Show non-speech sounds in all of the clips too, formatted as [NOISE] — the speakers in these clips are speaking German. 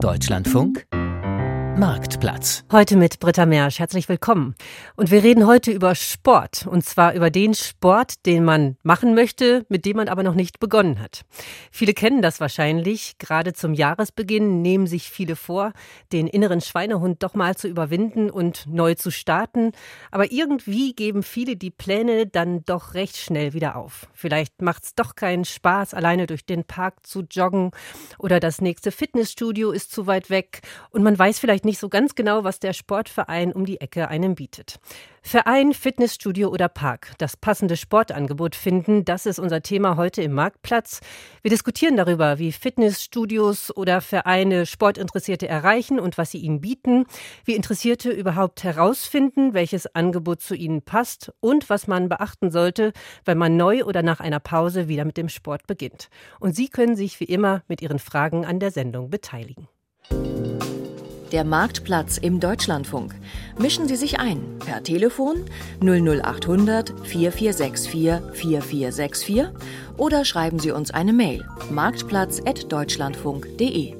Deutschlandfunk Marktplatz. Heute mit Britta Mersch. Herzlich willkommen. Und wir reden heute über Sport. Und zwar über den Sport, den man machen möchte, mit dem man aber noch nicht begonnen hat. Viele kennen das wahrscheinlich. Gerade zum Jahresbeginn nehmen sich viele vor, den inneren Schweinehund doch mal zu überwinden und neu zu starten. Aber irgendwie geben viele die Pläne dann doch recht schnell wieder auf. Vielleicht macht es doch keinen Spaß, alleine durch den Park zu joggen oder das nächste Fitnessstudio ist zu weit weg und man weiß vielleicht nicht so ganz genau, was der Sportverein um die Ecke einem bietet. Verein, Fitnessstudio oder Park, das passende Sportangebot finden, das ist unser Thema heute im Marktplatz. Wir diskutieren darüber, wie Fitnessstudios oder Vereine Sportinteressierte erreichen und was sie ihnen bieten, wie Interessierte überhaupt herausfinden, welches Angebot zu ihnen passt und was man beachten sollte, wenn man neu oder nach einer Pause wieder mit dem Sport beginnt. Und Sie können sich wie immer mit Ihren Fragen an der Sendung beteiligen. Der Marktplatz im Deutschlandfunk. Mischen Sie sich ein per Telefon 00800 4464 4464 oder schreiben Sie uns eine Mail marktplatz.deutschlandfunk.de.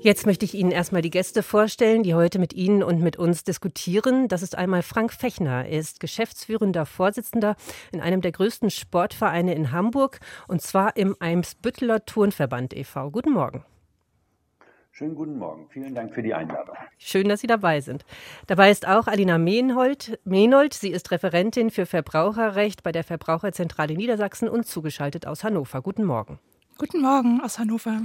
Jetzt möchte ich Ihnen erstmal die Gäste vorstellen, die heute mit Ihnen und mit uns diskutieren. Das ist einmal Frank Fechner. Er ist geschäftsführender Vorsitzender in einem der größten Sportvereine in Hamburg und zwar im Eimsbütteler Turnverband e.V. Guten Morgen. Schönen guten Morgen. Vielen Dank für die Einladung. Schön, dass Sie dabei sind. Dabei ist auch Alina Mehnold. Mehnold. Sie ist Referentin für Verbraucherrecht bei der Verbraucherzentrale Niedersachsen und zugeschaltet aus Hannover. Guten Morgen. Guten Morgen aus Hannover.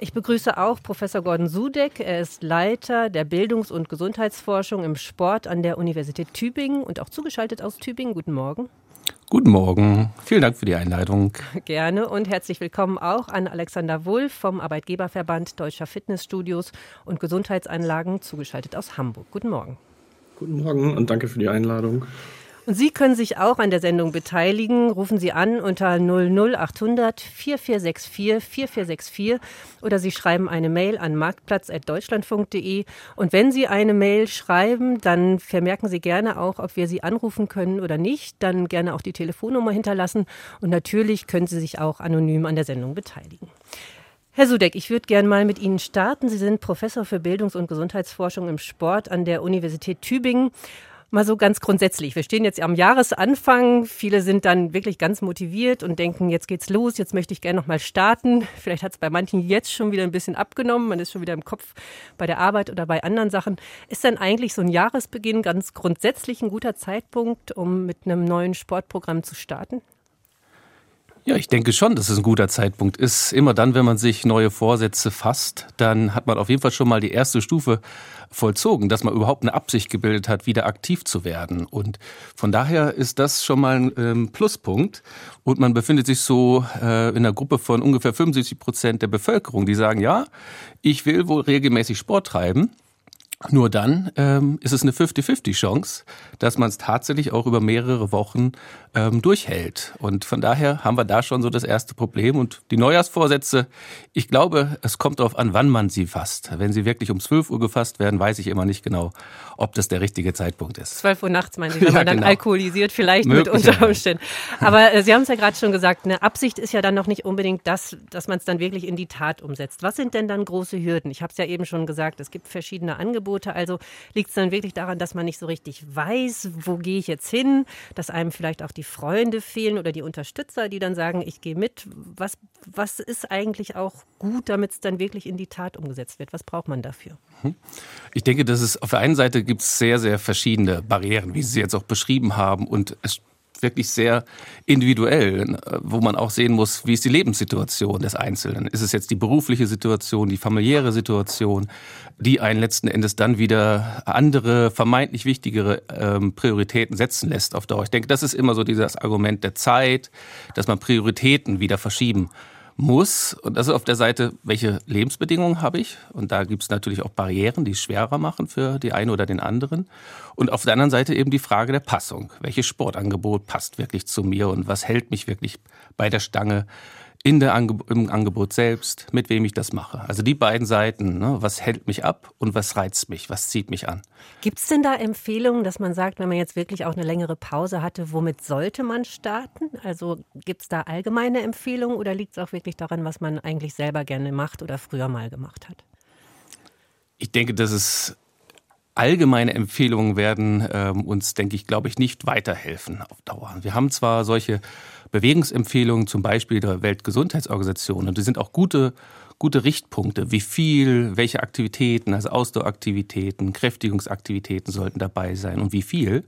Ich begrüße auch Professor Gordon Sudeck. Er ist Leiter der Bildungs- und Gesundheitsforschung im Sport an der Universität Tübingen und auch zugeschaltet aus Tübingen. Guten Morgen. Guten Morgen. Vielen Dank für die Einleitung. Gerne und herzlich willkommen auch an Alexander Wulff vom Arbeitgeberverband Deutscher Fitnessstudios und Gesundheitsanlagen, zugeschaltet aus Hamburg. Guten Morgen. Guten Morgen und danke für die Einladung. Und Sie können sich auch an der Sendung beteiligen. Rufen Sie an unter 00800 4464 4464 oder Sie schreiben eine Mail an marktplatz.deutschlandfunk.de. Und wenn Sie eine Mail schreiben, dann vermerken Sie gerne auch, ob wir Sie anrufen können oder nicht. Dann gerne auch die Telefonnummer hinterlassen. Und natürlich können Sie sich auch anonym an der Sendung beteiligen. Herr Sudeck, ich würde gerne mal mit Ihnen starten. Sie sind Professor für Bildungs- und Gesundheitsforschung im Sport an der Universität Tübingen. Mal so ganz grundsätzlich. Wir stehen jetzt am Jahresanfang. Viele sind dann wirklich ganz motiviert und denken, jetzt geht's los, jetzt möchte ich gerne noch mal starten. Vielleicht hat es bei manchen jetzt schon wieder ein bisschen abgenommen. Man ist schon wieder im Kopf bei der Arbeit oder bei anderen Sachen. Ist dann eigentlich so ein Jahresbeginn ganz grundsätzlich ein guter Zeitpunkt, um mit einem neuen Sportprogramm zu starten? Ja, ich denke schon, dass es ein guter Zeitpunkt ist. Immer dann, wenn man sich neue Vorsätze fasst, dann hat man auf jeden Fall schon mal die erste Stufe vollzogen, dass man überhaupt eine Absicht gebildet hat, wieder aktiv zu werden. Und von daher ist das schon mal ein ähm, Pluspunkt. Und man befindet sich so äh, in einer Gruppe von ungefähr 75 Prozent der Bevölkerung, die sagen, ja, ich will wohl regelmäßig Sport treiben. Nur dann ähm, ist es eine 50-50-Chance, dass man es tatsächlich auch über mehrere Wochen ähm, durchhält. Und von daher haben wir da schon so das erste Problem. Und die Neujahrsvorsätze, ich glaube, es kommt darauf an, wann man sie fasst. Wenn sie wirklich um 12 Uhr gefasst werden, weiß ich immer nicht genau, ob das der richtige Zeitpunkt ist. 12 Uhr nachts, meinen Sie, [LAUGHS] wenn ja, man dann genau. alkoholisiert vielleicht mit unter Umständen. Aber äh, Sie haben es ja gerade schon gesagt, eine Absicht ist ja dann noch nicht unbedingt das, dass man es dann wirklich in die Tat umsetzt. Was sind denn dann große Hürden? Ich habe es ja eben schon gesagt, es gibt verschiedene Angebote. Angebote. Also liegt es dann wirklich daran, dass man nicht so richtig weiß, wo gehe ich jetzt hin, dass einem vielleicht auch die Freunde fehlen oder die Unterstützer, die dann sagen, ich gehe mit. Was, was ist eigentlich auch gut, damit es dann wirklich in die Tat umgesetzt wird? Was braucht man dafür? Ich denke, dass es auf der einen Seite gibt es sehr, sehr verschiedene Barrieren, wie Sie sie jetzt auch beschrieben haben. Und es wirklich sehr individuell, wo man auch sehen muss, wie ist die Lebenssituation des Einzelnen. Ist es jetzt die berufliche Situation, die familiäre Situation, die einen letzten Endes dann wieder andere, vermeintlich wichtigere ähm, Prioritäten setzen lässt auf Dauer. Ich denke, das ist immer so dieses Argument der Zeit, dass man Prioritäten wieder verschieben muss. Und das ist auf der Seite, welche Lebensbedingungen habe ich? Und da gibt es natürlich auch Barrieren, die es schwerer machen für die eine oder den anderen. Und auf der anderen Seite eben die Frage der Passung. Welches Sportangebot passt wirklich zu mir und was hält mich wirklich bei der Stange? In der Ange im Angebot selbst, mit wem ich das mache. Also die beiden Seiten, ne? was hält mich ab und was reizt mich, was zieht mich an. Gibt es denn da Empfehlungen, dass man sagt, wenn man jetzt wirklich auch eine längere Pause hatte, womit sollte man starten? Also gibt es da allgemeine Empfehlungen oder liegt es auch wirklich daran, was man eigentlich selber gerne macht oder früher mal gemacht hat? Ich denke, dass es allgemeine Empfehlungen werden ähm, uns, denke ich, glaube ich, nicht weiterhelfen auf Dauer. Wir haben zwar solche Bewegungsempfehlungen, zum Beispiel der Weltgesundheitsorganisation, und die sind auch gute, gute Richtpunkte, wie viel, welche Aktivitäten, also Ausdaueraktivitäten, Kräftigungsaktivitäten sollten dabei sein und wie viel.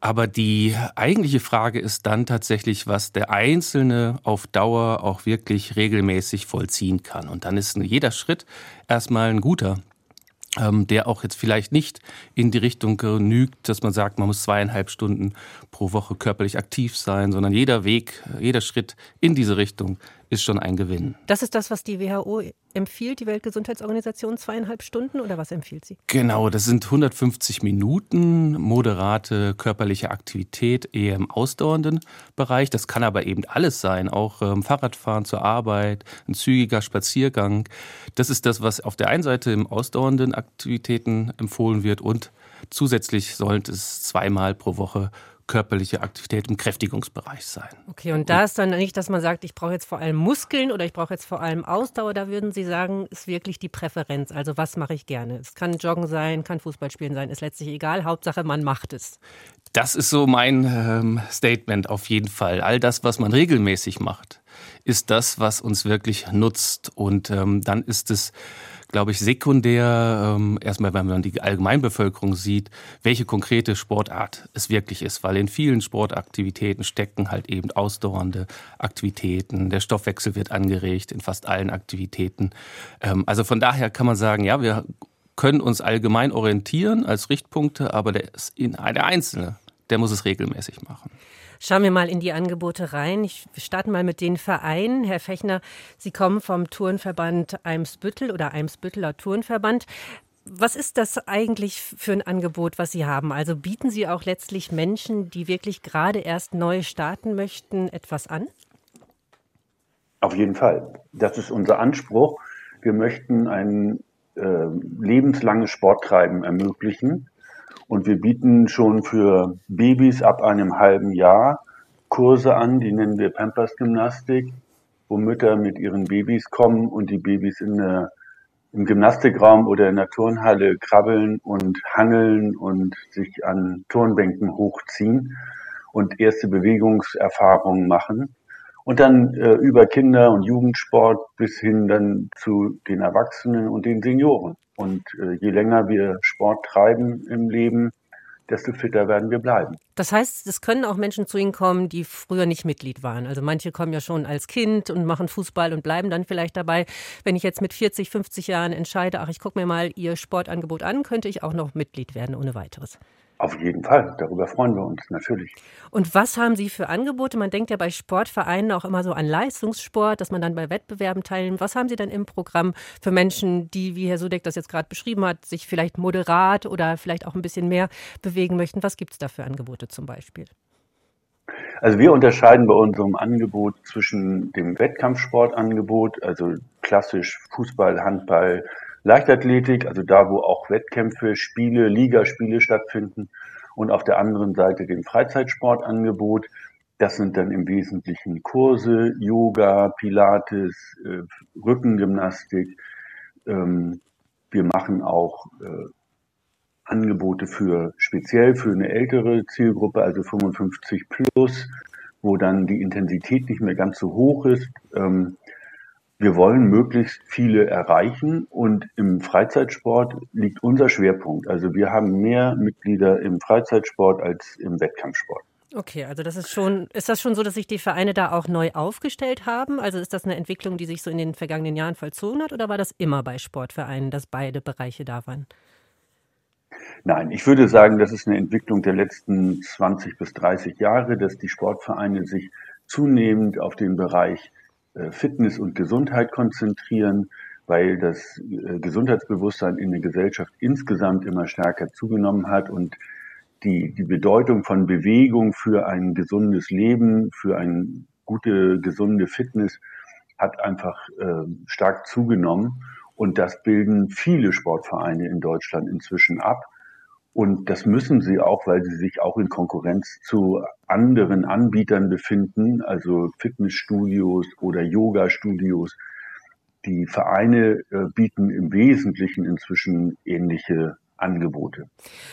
Aber die eigentliche Frage ist dann tatsächlich, was der Einzelne auf Dauer auch wirklich regelmäßig vollziehen kann. Und dann ist jeder Schritt erstmal ein guter der auch jetzt vielleicht nicht in die Richtung genügt, dass man sagt, man muss zweieinhalb Stunden pro Woche körperlich aktiv sein, sondern jeder Weg, jeder Schritt in diese Richtung ist schon ein Gewinn. Das ist das, was die WHO empfiehlt, die Weltgesundheitsorganisation, zweieinhalb Stunden oder was empfiehlt sie? Genau, das sind 150 Minuten moderate körperliche Aktivität eher im ausdauernden Bereich. Das kann aber eben alles sein, auch ähm, Fahrradfahren zur Arbeit, ein zügiger Spaziergang. Das ist das, was auf der einen Seite im ausdauernden Aktivitäten empfohlen wird und zusätzlich sollte es zweimal pro Woche körperliche Aktivität im Kräftigungsbereich sein. Okay, und da ist dann nicht, dass man sagt, ich brauche jetzt vor allem Muskeln oder ich brauche jetzt vor allem Ausdauer. Da würden Sie sagen, ist wirklich die Präferenz. Also was mache ich gerne? Es kann Joggen sein, kann Fußballspielen sein, ist letztlich egal. Hauptsache, man macht es. Das ist so mein ähm, Statement auf jeden Fall. All das, was man regelmäßig macht, ist das, was uns wirklich nutzt. Und ähm, dann ist es glaube ich, sekundär, ähm, erstmal, wenn man die Allgemeinbevölkerung sieht, welche konkrete Sportart es wirklich ist, weil in vielen Sportaktivitäten stecken halt eben ausdauernde Aktivitäten. Der Stoffwechsel wird angeregt in fast allen Aktivitäten. Ähm, also von daher kann man sagen, ja, wir können uns allgemein orientieren als Richtpunkte, aber der, der Einzelne, der muss es regelmäßig machen. Schauen wir mal in die Angebote rein. Ich starte mal mit den Vereinen. Herr Fechner, Sie kommen vom Turnverband Eimsbüttel oder Eimsbütteler Turnverband. Was ist das eigentlich für ein Angebot, was Sie haben? Also bieten Sie auch letztlich Menschen, die wirklich gerade erst neu starten möchten, etwas an? Auf jeden Fall. Das ist unser Anspruch. Wir möchten ein äh, lebenslanges Sporttreiben ermöglichen. Und wir bieten schon für Babys ab einem halben Jahr Kurse an, die nennen wir Pampers Gymnastik, wo Mütter mit ihren Babys kommen und die Babys in der, im Gymnastikraum oder in der Turnhalle krabbeln und hangeln und sich an Turnbänken hochziehen und erste Bewegungserfahrungen machen. Und dann äh, über Kinder- und Jugendsport bis hin dann zu den Erwachsenen und den Senioren. Und äh, je länger wir Sport treiben im Leben, desto fitter werden wir bleiben. Das heißt, es können auch Menschen zu Ihnen kommen, die früher nicht Mitglied waren. Also manche kommen ja schon als Kind und machen Fußball und bleiben dann vielleicht dabei. Wenn ich jetzt mit 40, 50 Jahren entscheide, ach, ich gucke mir mal Ihr Sportangebot an, könnte ich auch noch Mitglied werden ohne weiteres. Auf jeden Fall, darüber freuen wir uns natürlich. Und was haben Sie für Angebote? Man denkt ja bei Sportvereinen auch immer so an Leistungssport, dass man dann bei Wettbewerben teilnimmt. Was haben Sie denn im Programm für Menschen, die, wie Herr Sudeck das jetzt gerade beschrieben hat, sich vielleicht moderat oder vielleicht auch ein bisschen mehr bewegen möchten? Was gibt es da für Angebote zum Beispiel? Also wir unterscheiden bei unserem Angebot zwischen dem Wettkampfsportangebot, also klassisch Fußball, Handball, Leichtathletik, also da, wo auch Wettkämpfe, Spiele, Ligaspiele stattfinden und auf der anderen Seite dem Freizeitsportangebot. Das sind dann im Wesentlichen Kurse, Yoga, Pilates, äh, Rückengymnastik. Ähm, wir machen auch äh, Angebote für speziell für eine ältere Zielgruppe, also 55 plus, wo dann die Intensität nicht mehr ganz so hoch ist. Ähm, wir wollen möglichst viele erreichen und im Freizeitsport liegt unser Schwerpunkt. Also wir haben mehr Mitglieder im Freizeitsport als im Wettkampfsport. Okay, also das ist schon, ist das schon so, dass sich die Vereine da auch neu aufgestellt haben? Also ist das eine Entwicklung, die sich so in den vergangenen Jahren vollzogen hat oder war das immer bei Sportvereinen, dass beide Bereiche da waren? Nein, ich würde sagen, das ist eine Entwicklung der letzten 20 bis 30 Jahre, dass die Sportvereine sich zunehmend auf den Bereich Fitness und Gesundheit konzentrieren, weil das äh, Gesundheitsbewusstsein in der Gesellschaft insgesamt immer stärker zugenommen hat und die, die Bedeutung von Bewegung für ein gesundes Leben, für eine gute, gesunde Fitness hat einfach äh, stark zugenommen. Und das bilden viele Sportvereine in Deutschland inzwischen ab. Und das müssen sie auch, weil sie sich auch in Konkurrenz zu anderen Anbietern befinden, also Fitnessstudios oder Yoga-Studios. die Vereine äh, bieten im Wesentlichen inzwischen ähnliche Angebote.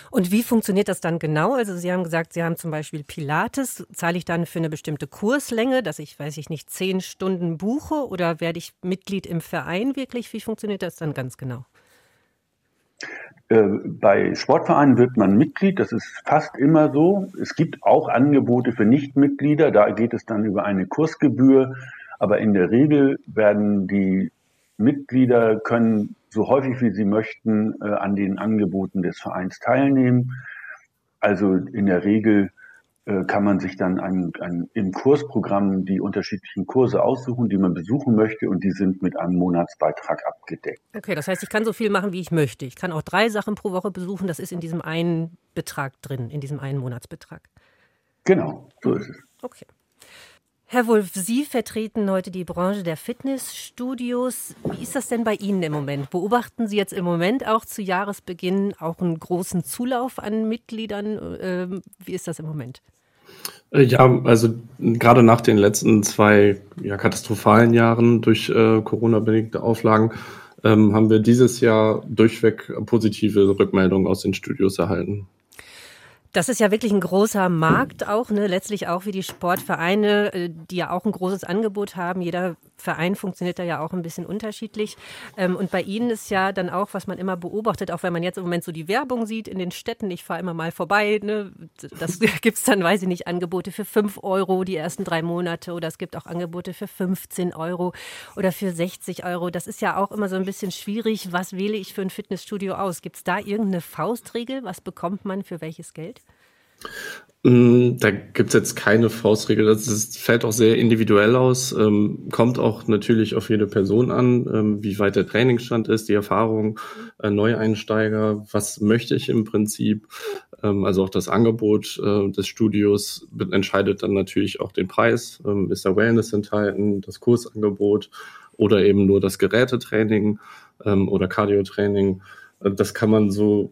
Und wie funktioniert das dann genau? Also Sie haben gesagt, Sie haben zum Beispiel Pilates. Zahle ich dann für eine bestimmte Kurslänge, dass ich, weiß ich nicht, zehn Stunden buche oder werde ich Mitglied im Verein wirklich? Wie funktioniert das dann ganz genau? Äh, bei Sportvereinen wird man Mitglied, das ist fast immer so. Es gibt auch Angebote für Nichtmitglieder, da geht es dann über eine Kursgebühr, aber in der Regel werden die Mitglieder können so häufig wie sie möchten äh, an den Angeboten des Vereins teilnehmen. Also in der Regel kann man sich dann ein, ein, im Kursprogramm die unterschiedlichen Kurse aussuchen, die man besuchen möchte und die sind mit einem Monatsbeitrag abgedeckt. Okay, das heißt, ich kann so viel machen, wie ich möchte. Ich kann auch drei Sachen pro Woche besuchen, das ist in diesem einen Betrag drin, in diesem einen Monatsbetrag. Genau, so ist es. Okay. Herr Wolf, Sie vertreten heute die Branche der Fitnessstudios. Wie ist das denn bei Ihnen im Moment? Beobachten Sie jetzt im Moment auch zu Jahresbeginn auch einen großen Zulauf an Mitgliedern? Ähm, wie ist das im Moment? Äh, ja, also gerade nach den letzten zwei ja, katastrophalen Jahren durch äh, Corona-bedingte Auflagen ähm, haben wir dieses Jahr durchweg positive Rückmeldungen aus den Studios erhalten. Das ist ja wirklich ein großer Markt auch, ne? letztlich auch wie die Sportvereine, äh, die ja auch ein großes Angebot haben. Jeder Verein funktioniert da ja auch ein bisschen unterschiedlich. Ähm, und bei Ihnen ist ja dann auch, was man immer beobachtet, auch wenn man jetzt im Moment so die Werbung sieht in den Städten, ich fahre immer mal vorbei, ne? das [LAUGHS] gibt es dann, weiß ich nicht, Angebote für 5 Euro die ersten drei Monate oder es gibt auch Angebote für 15 Euro oder für 60 Euro. Das ist ja auch immer so ein bisschen schwierig. Was wähle ich für ein Fitnessstudio aus? Gibt es da irgendeine Faustregel? Was bekommt man für welches Geld? Mm, da gibt es jetzt keine Faustregel. Das ist, fällt auch sehr individuell aus. Ähm, kommt auch natürlich auf jede Person an, ähm, wie weit der Trainingsstand ist, die Erfahrung, äh, Neueinsteiger, was möchte ich im Prinzip. Ähm, also auch das Angebot äh, des Studios entscheidet dann natürlich auch den Preis. Ähm, ist da Wellness enthalten, das Kursangebot oder eben nur das Gerätetraining ähm, oder Cardiotraining. Äh, das kann man so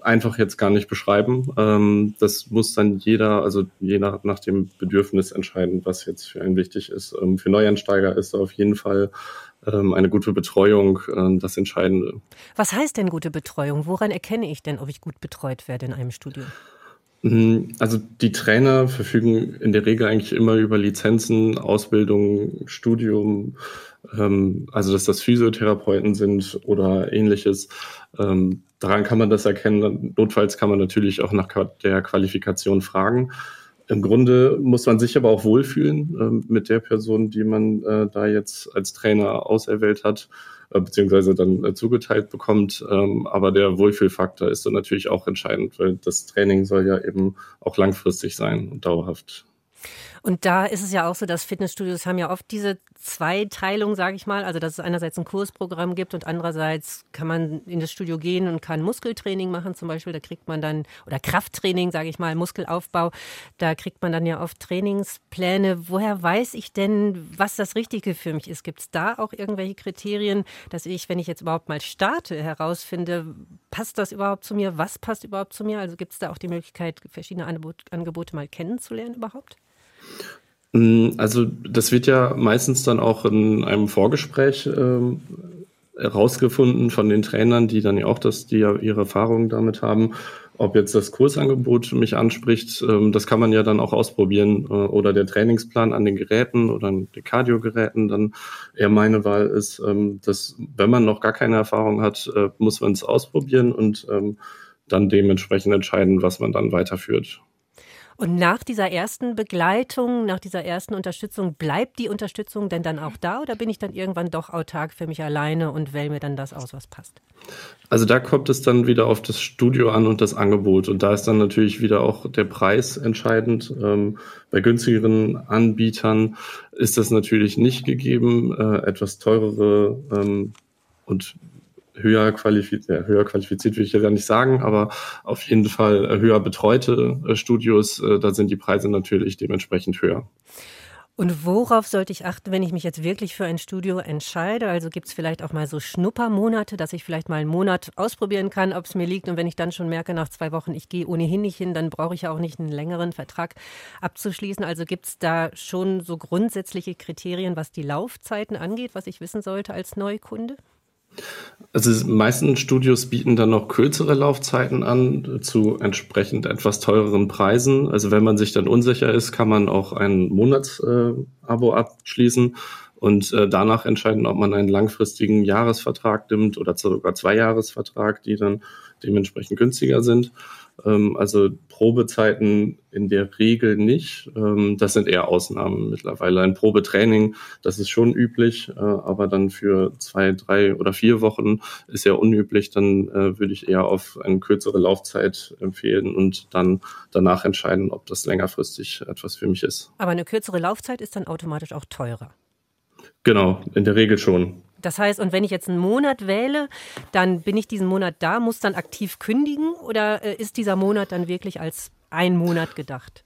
einfach jetzt gar nicht beschreiben. Ähm, das muss dann jeder, also je nach, nach dem Bedürfnis entscheiden, was jetzt für einen wichtig ist. Ähm, für Neuansteiger ist auf jeden Fall ähm, eine gute Betreuung äh, das Entscheidende. Was heißt denn gute Betreuung? Woran erkenne ich denn, ob ich gut betreut werde in einem Studio? Mm, also die Trainer verfügen in der Regel eigentlich immer über Lizenzen, Ausbildung, Studium, ähm, also dass das Physiotherapeuten sind oder ähnliches. Ähm, daran kann man das erkennen. Notfalls kann man natürlich auch nach der Qualifikation fragen. Im Grunde muss man sich aber auch wohlfühlen äh, mit der Person, die man äh, da jetzt als Trainer auserwählt hat, äh, beziehungsweise dann äh, zugeteilt bekommt. Ähm, aber der Wohlfühlfaktor ist dann natürlich auch entscheidend, weil das Training soll ja eben auch langfristig sein und dauerhaft. Und da ist es ja auch so, dass Fitnessstudios haben ja oft diese Zweiteilung, sage ich mal. Also, dass es einerseits ein Kursprogramm gibt und andererseits kann man in das Studio gehen und kann Muskeltraining machen zum Beispiel. Da kriegt man dann, oder Krafttraining, sage ich mal, Muskelaufbau. Da kriegt man dann ja oft Trainingspläne. Woher weiß ich denn, was das Richtige für mich ist? Gibt es da auch irgendwelche Kriterien, dass ich, wenn ich jetzt überhaupt mal starte, herausfinde, passt das überhaupt zu mir? Was passt überhaupt zu mir? Also gibt es da auch die Möglichkeit, verschiedene Angebote mal kennenzulernen überhaupt? Mm, also das wird ja meistens dann auch in einem Vorgespräch ähm, herausgefunden von den Trainern, die dann ja auch das, die ja ihre Erfahrungen damit haben, ob jetzt das Kursangebot mich anspricht, ähm, das kann man ja dann auch ausprobieren äh, oder der Trainingsplan an den Geräten oder an den Cardio-Geräten dann eher meine Wahl ist, ähm, dass wenn man noch gar keine Erfahrung hat, äh, muss man es ausprobieren und ähm, dann dementsprechend entscheiden, was man dann weiterführt. Und nach dieser ersten Begleitung, nach dieser ersten Unterstützung, bleibt die Unterstützung denn dann auch da oder bin ich dann irgendwann doch autark für mich alleine und wähle mir dann das aus, was passt? Also da kommt es dann wieder auf das Studio an und das Angebot. Und da ist dann natürlich wieder auch der Preis entscheidend. Ähm, bei günstigeren Anbietern ist das natürlich nicht gegeben. Äh, etwas teurere ähm, und höher qualifiziert, ja, höher qualifiziert will ich ja nicht sagen, aber auf jeden Fall äh, höher betreute äh, Studios, äh, da sind die Preise natürlich dementsprechend höher. Und worauf sollte ich achten, wenn ich mich jetzt wirklich für ein Studio entscheide? Also gibt es vielleicht auch mal so Schnuppermonate, dass ich vielleicht mal einen Monat ausprobieren kann, ob es mir liegt. Und wenn ich dann schon merke, nach zwei Wochen, ich gehe ohnehin nicht hin, dann brauche ich ja auch nicht einen längeren Vertrag abzuschließen. Also gibt es da schon so grundsätzliche Kriterien, was die Laufzeiten angeht, was ich wissen sollte als Neukunde? Also die meisten Studios bieten dann noch kürzere Laufzeiten an zu entsprechend etwas teureren Preisen. Also wenn man sich dann unsicher ist, kann man auch ein Monatsabo abschließen und äh, danach entscheiden, ob man einen langfristigen Jahresvertrag nimmt oder sogar zwei Jahresvertrag, die dann dementsprechend günstiger sind. Ähm, also Probezeiten in der Regel nicht. Ähm, das sind eher Ausnahmen mittlerweile. Ein Probetraining, das ist schon üblich, äh, aber dann für zwei, drei oder vier Wochen ist ja unüblich. Dann äh, würde ich eher auf eine kürzere Laufzeit empfehlen und dann danach entscheiden, ob das längerfristig etwas für mich ist. Aber eine kürzere Laufzeit ist dann automatisch auch teurer. Genau, in der Regel schon. Das heißt, und wenn ich jetzt einen Monat wähle, dann bin ich diesen Monat da, muss dann aktiv kündigen oder äh, ist dieser Monat dann wirklich als ein Monat gedacht?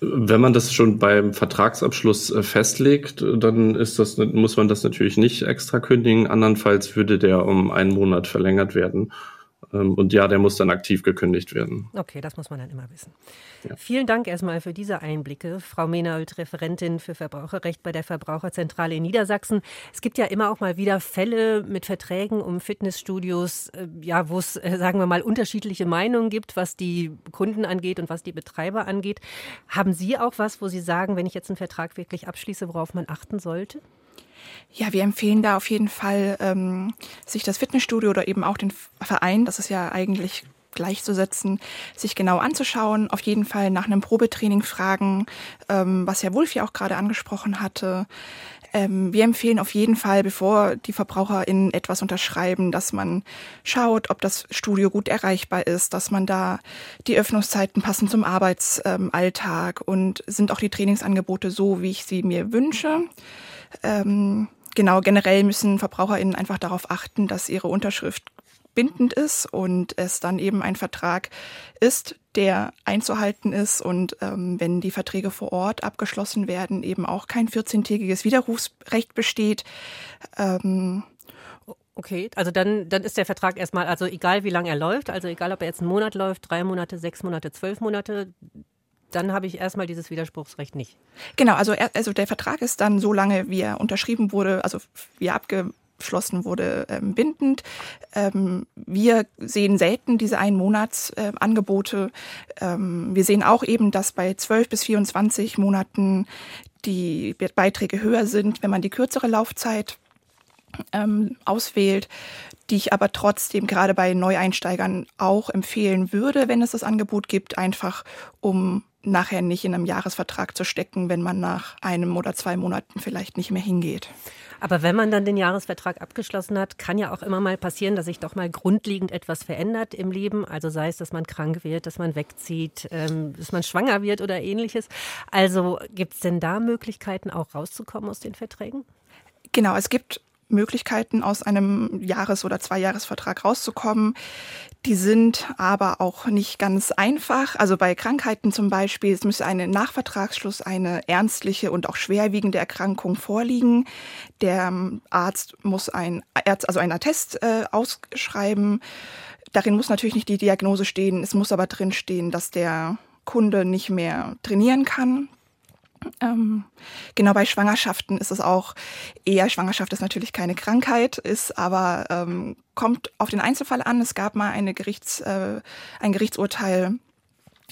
Wenn man das schon beim Vertragsabschluss äh, festlegt, dann ist das, muss man das natürlich nicht extra kündigen. Andernfalls würde der um einen Monat verlängert werden. Ähm, und ja, der muss dann aktiv gekündigt werden. Okay, das muss man dann immer wissen. Ja. Vielen Dank erstmal für diese Einblicke. Frau Menault, Referentin für Verbraucherrecht bei der Verbraucherzentrale in Niedersachsen. Es gibt ja immer auch mal wieder Fälle mit Verträgen um Fitnessstudios, äh, ja, wo es, äh, sagen wir mal, unterschiedliche Meinungen gibt, was die Kunden angeht und was die Betreiber angeht. Haben Sie auch was, wo Sie sagen, wenn ich jetzt einen Vertrag wirklich abschließe, worauf man achten sollte? Ja, wir empfehlen da auf jeden Fall, ähm, sich das Fitnessstudio oder eben auch den Verein, das ist ja eigentlich gleichzusetzen, sich genau anzuschauen, auf jeden Fall nach einem Probetraining fragen, ähm, was Herr Wulf ja auch gerade angesprochen hatte. Ähm, wir empfehlen auf jeden Fall, bevor die VerbraucherInnen etwas unterschreiben, dass man schaut, ob das Studio gut erreichbar ist, dass man da die Öffnungszeiten passen zum Arbeitsalltag und sind auch die Trainingsangebote so, wie ich sie mir wünsche. Ähm, genau, generell müssen VerbraucherInnen einfach darauf achten, dass ihre Unterschrift bindend ist und es dann eben ein Vertrag ist, der einzuhalten ist und ähm, wenn die Verträge vor Ort abgeschlossen werden, eben auch kein 14-tägiges Widerrufsrecht besteht. Ähm, Okay, also dann, dann ist der Vertrag erstmal, also egal wie lange er läuft, also egal ob er jetzt einen Monat läuft, drei Monate, sechs Monate, zwölf Monate, dann habe ich erstmal dieses Widerspruchsrecht nicht. Genau, also, also der Vertrag ist dann so lange, wie er unterschrieben wurde, also wie er abgeschlossen wurde, ähm, bindend. Ähm, wir sehen selten diese Einmonatsangebote. Äh, ähm, wir sehen auch eben, dass bei 12 bis 24 Monaten die Beiträge höher sind, wenn man die kürzere Laufzeit ähm, auswählt, die ich aber trotzdem gerade bei Neueinsteigern auch empfehlen würde, wenn es das Angebot gibt, einfach um nachher nicht in einem Jahresvertrag zu stecken, wenn man nach einem oder zwei Monaten vielleicht nicht mehr hingeht. Aber wenn man dann den Jahresvertrag abgeschlossen hat, kann ja auch immer mal passieren, dass sich doch mal grundlegend etwas verändert im Leben. Also sei es, dass man krank wird, dass man wegzieht, ähm, dass man schwanger wird oder ähnliches. Also gibt es denn da Möglichkeiten, auch rauszukommen aus den Verträgen? Genau, es gibt Möglichkeiten, aus einem Jahres- oder Zweijahresvertrag rauszukommen. Die sind aber auch nicht ganz einfach. Also bei Krankheiten zum Beispiel, es müsste eine Nachvertragsschluss eine ernstliche und auch schwerwiegende Erkrankung vorliegen. Der Arzt muss ein, also einen Attest äh, ausschreiben. Darin muss natürlich nicht die Diagnose stehen. Es muss aber drin stehen, dass der Kunde nicht mehr trainieren kann. Ähm, genau bei Schwangerschaften ist es auch eher, Schwangerschaft ist natürlich keine Krankheit, ist aber ähm, kommt auf den Einzelfall an. Es gab mal eine Gerichts, äh, ein Gerichtsurteil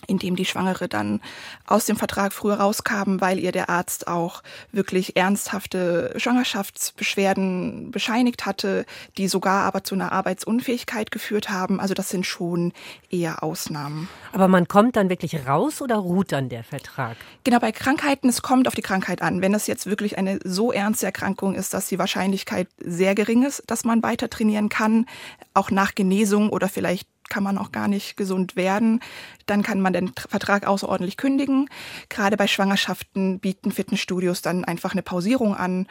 in dem die Schwangere dann aus dem Vertrag früher rauskam, weil ihr der Arzt auch wirklich ernsthafte Schwangerschaftsbeschwerden bescheinigt hatte, die sogar aber zu einer Arbeitsunfähigkeit geführt haben. Also das sind schon eher Ausnahmen. Aber man kommt dann wirklich raus oder ruht dann der Vertrag? Genau, bei Krankheiten, es kommt auf die Krankheit an. Wenn es jetzt wirklich eine so ernste Erkrankung ist, dass die Wahrscheinlichkeit sehr gering ist, dass man weiter trainieren kann, auch nach Genesung oder vielleicht kann man auch gar nicht gesund werden. Dann kann man den Vertrag außerordentlich kündigen. Gerade bei Schwangerschaften bieten Fitnessstudios dann einfach eine Pausierung an,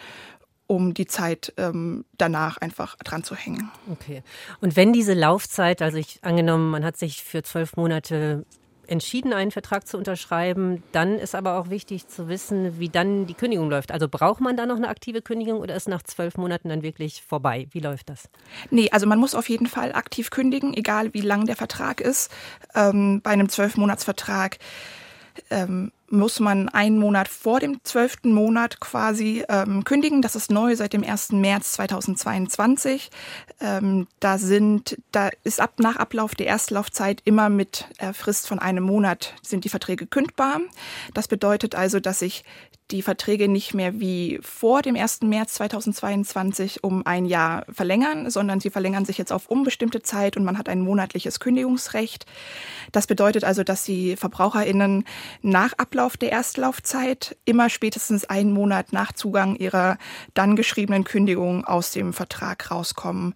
um die Zeit ähm, danach einfach dran zu hängen. Okay. Und wenn diese Laufzeit, also ich angenommen, man hat sich für zwölf Monate entschieden, einen Vertrag zu unterschreiben. Dann ist aber auch wichtig zu wissen, wie dann die Kündigung läuft. Also braucht man da noch eine aktive Kündigung oder ist nach zwölf Monaten dann wirklich vorbei? Wie läuft das? Nee, also man muss auf jeden Fall aktiv kündigen, egal wie lang der Vertrag ist. Ähm, bei einem Zwölfmonatsvertrag ähm, muss man einen Monat vor dem zwölften Monat quasi ähm, kündigen. Das ist neu seit dem 1. März 2022. Ähm, da sind, da ist ab nach Ablauf der Erstlaufzeit immer mit äh, Frist von einem Monat sind die Verträge kündbar. Das bedeutet also, dass ich die Verträge nicht mehr wie vor dem 1. März 2022 um ein Jahr verlängern, sondern sie verlängern sich jetzt auf unbestimmte Zeit und man hat ein monatliches Kündigungsrecht. Das bedeutet also, dass die VerbraucherInnen nach Ablauf der Erstlaufzeit immer spätestens einen Monat nach Zugang ihrer dann geschriebenen Kündigung aus dem Vertrag rauskommen.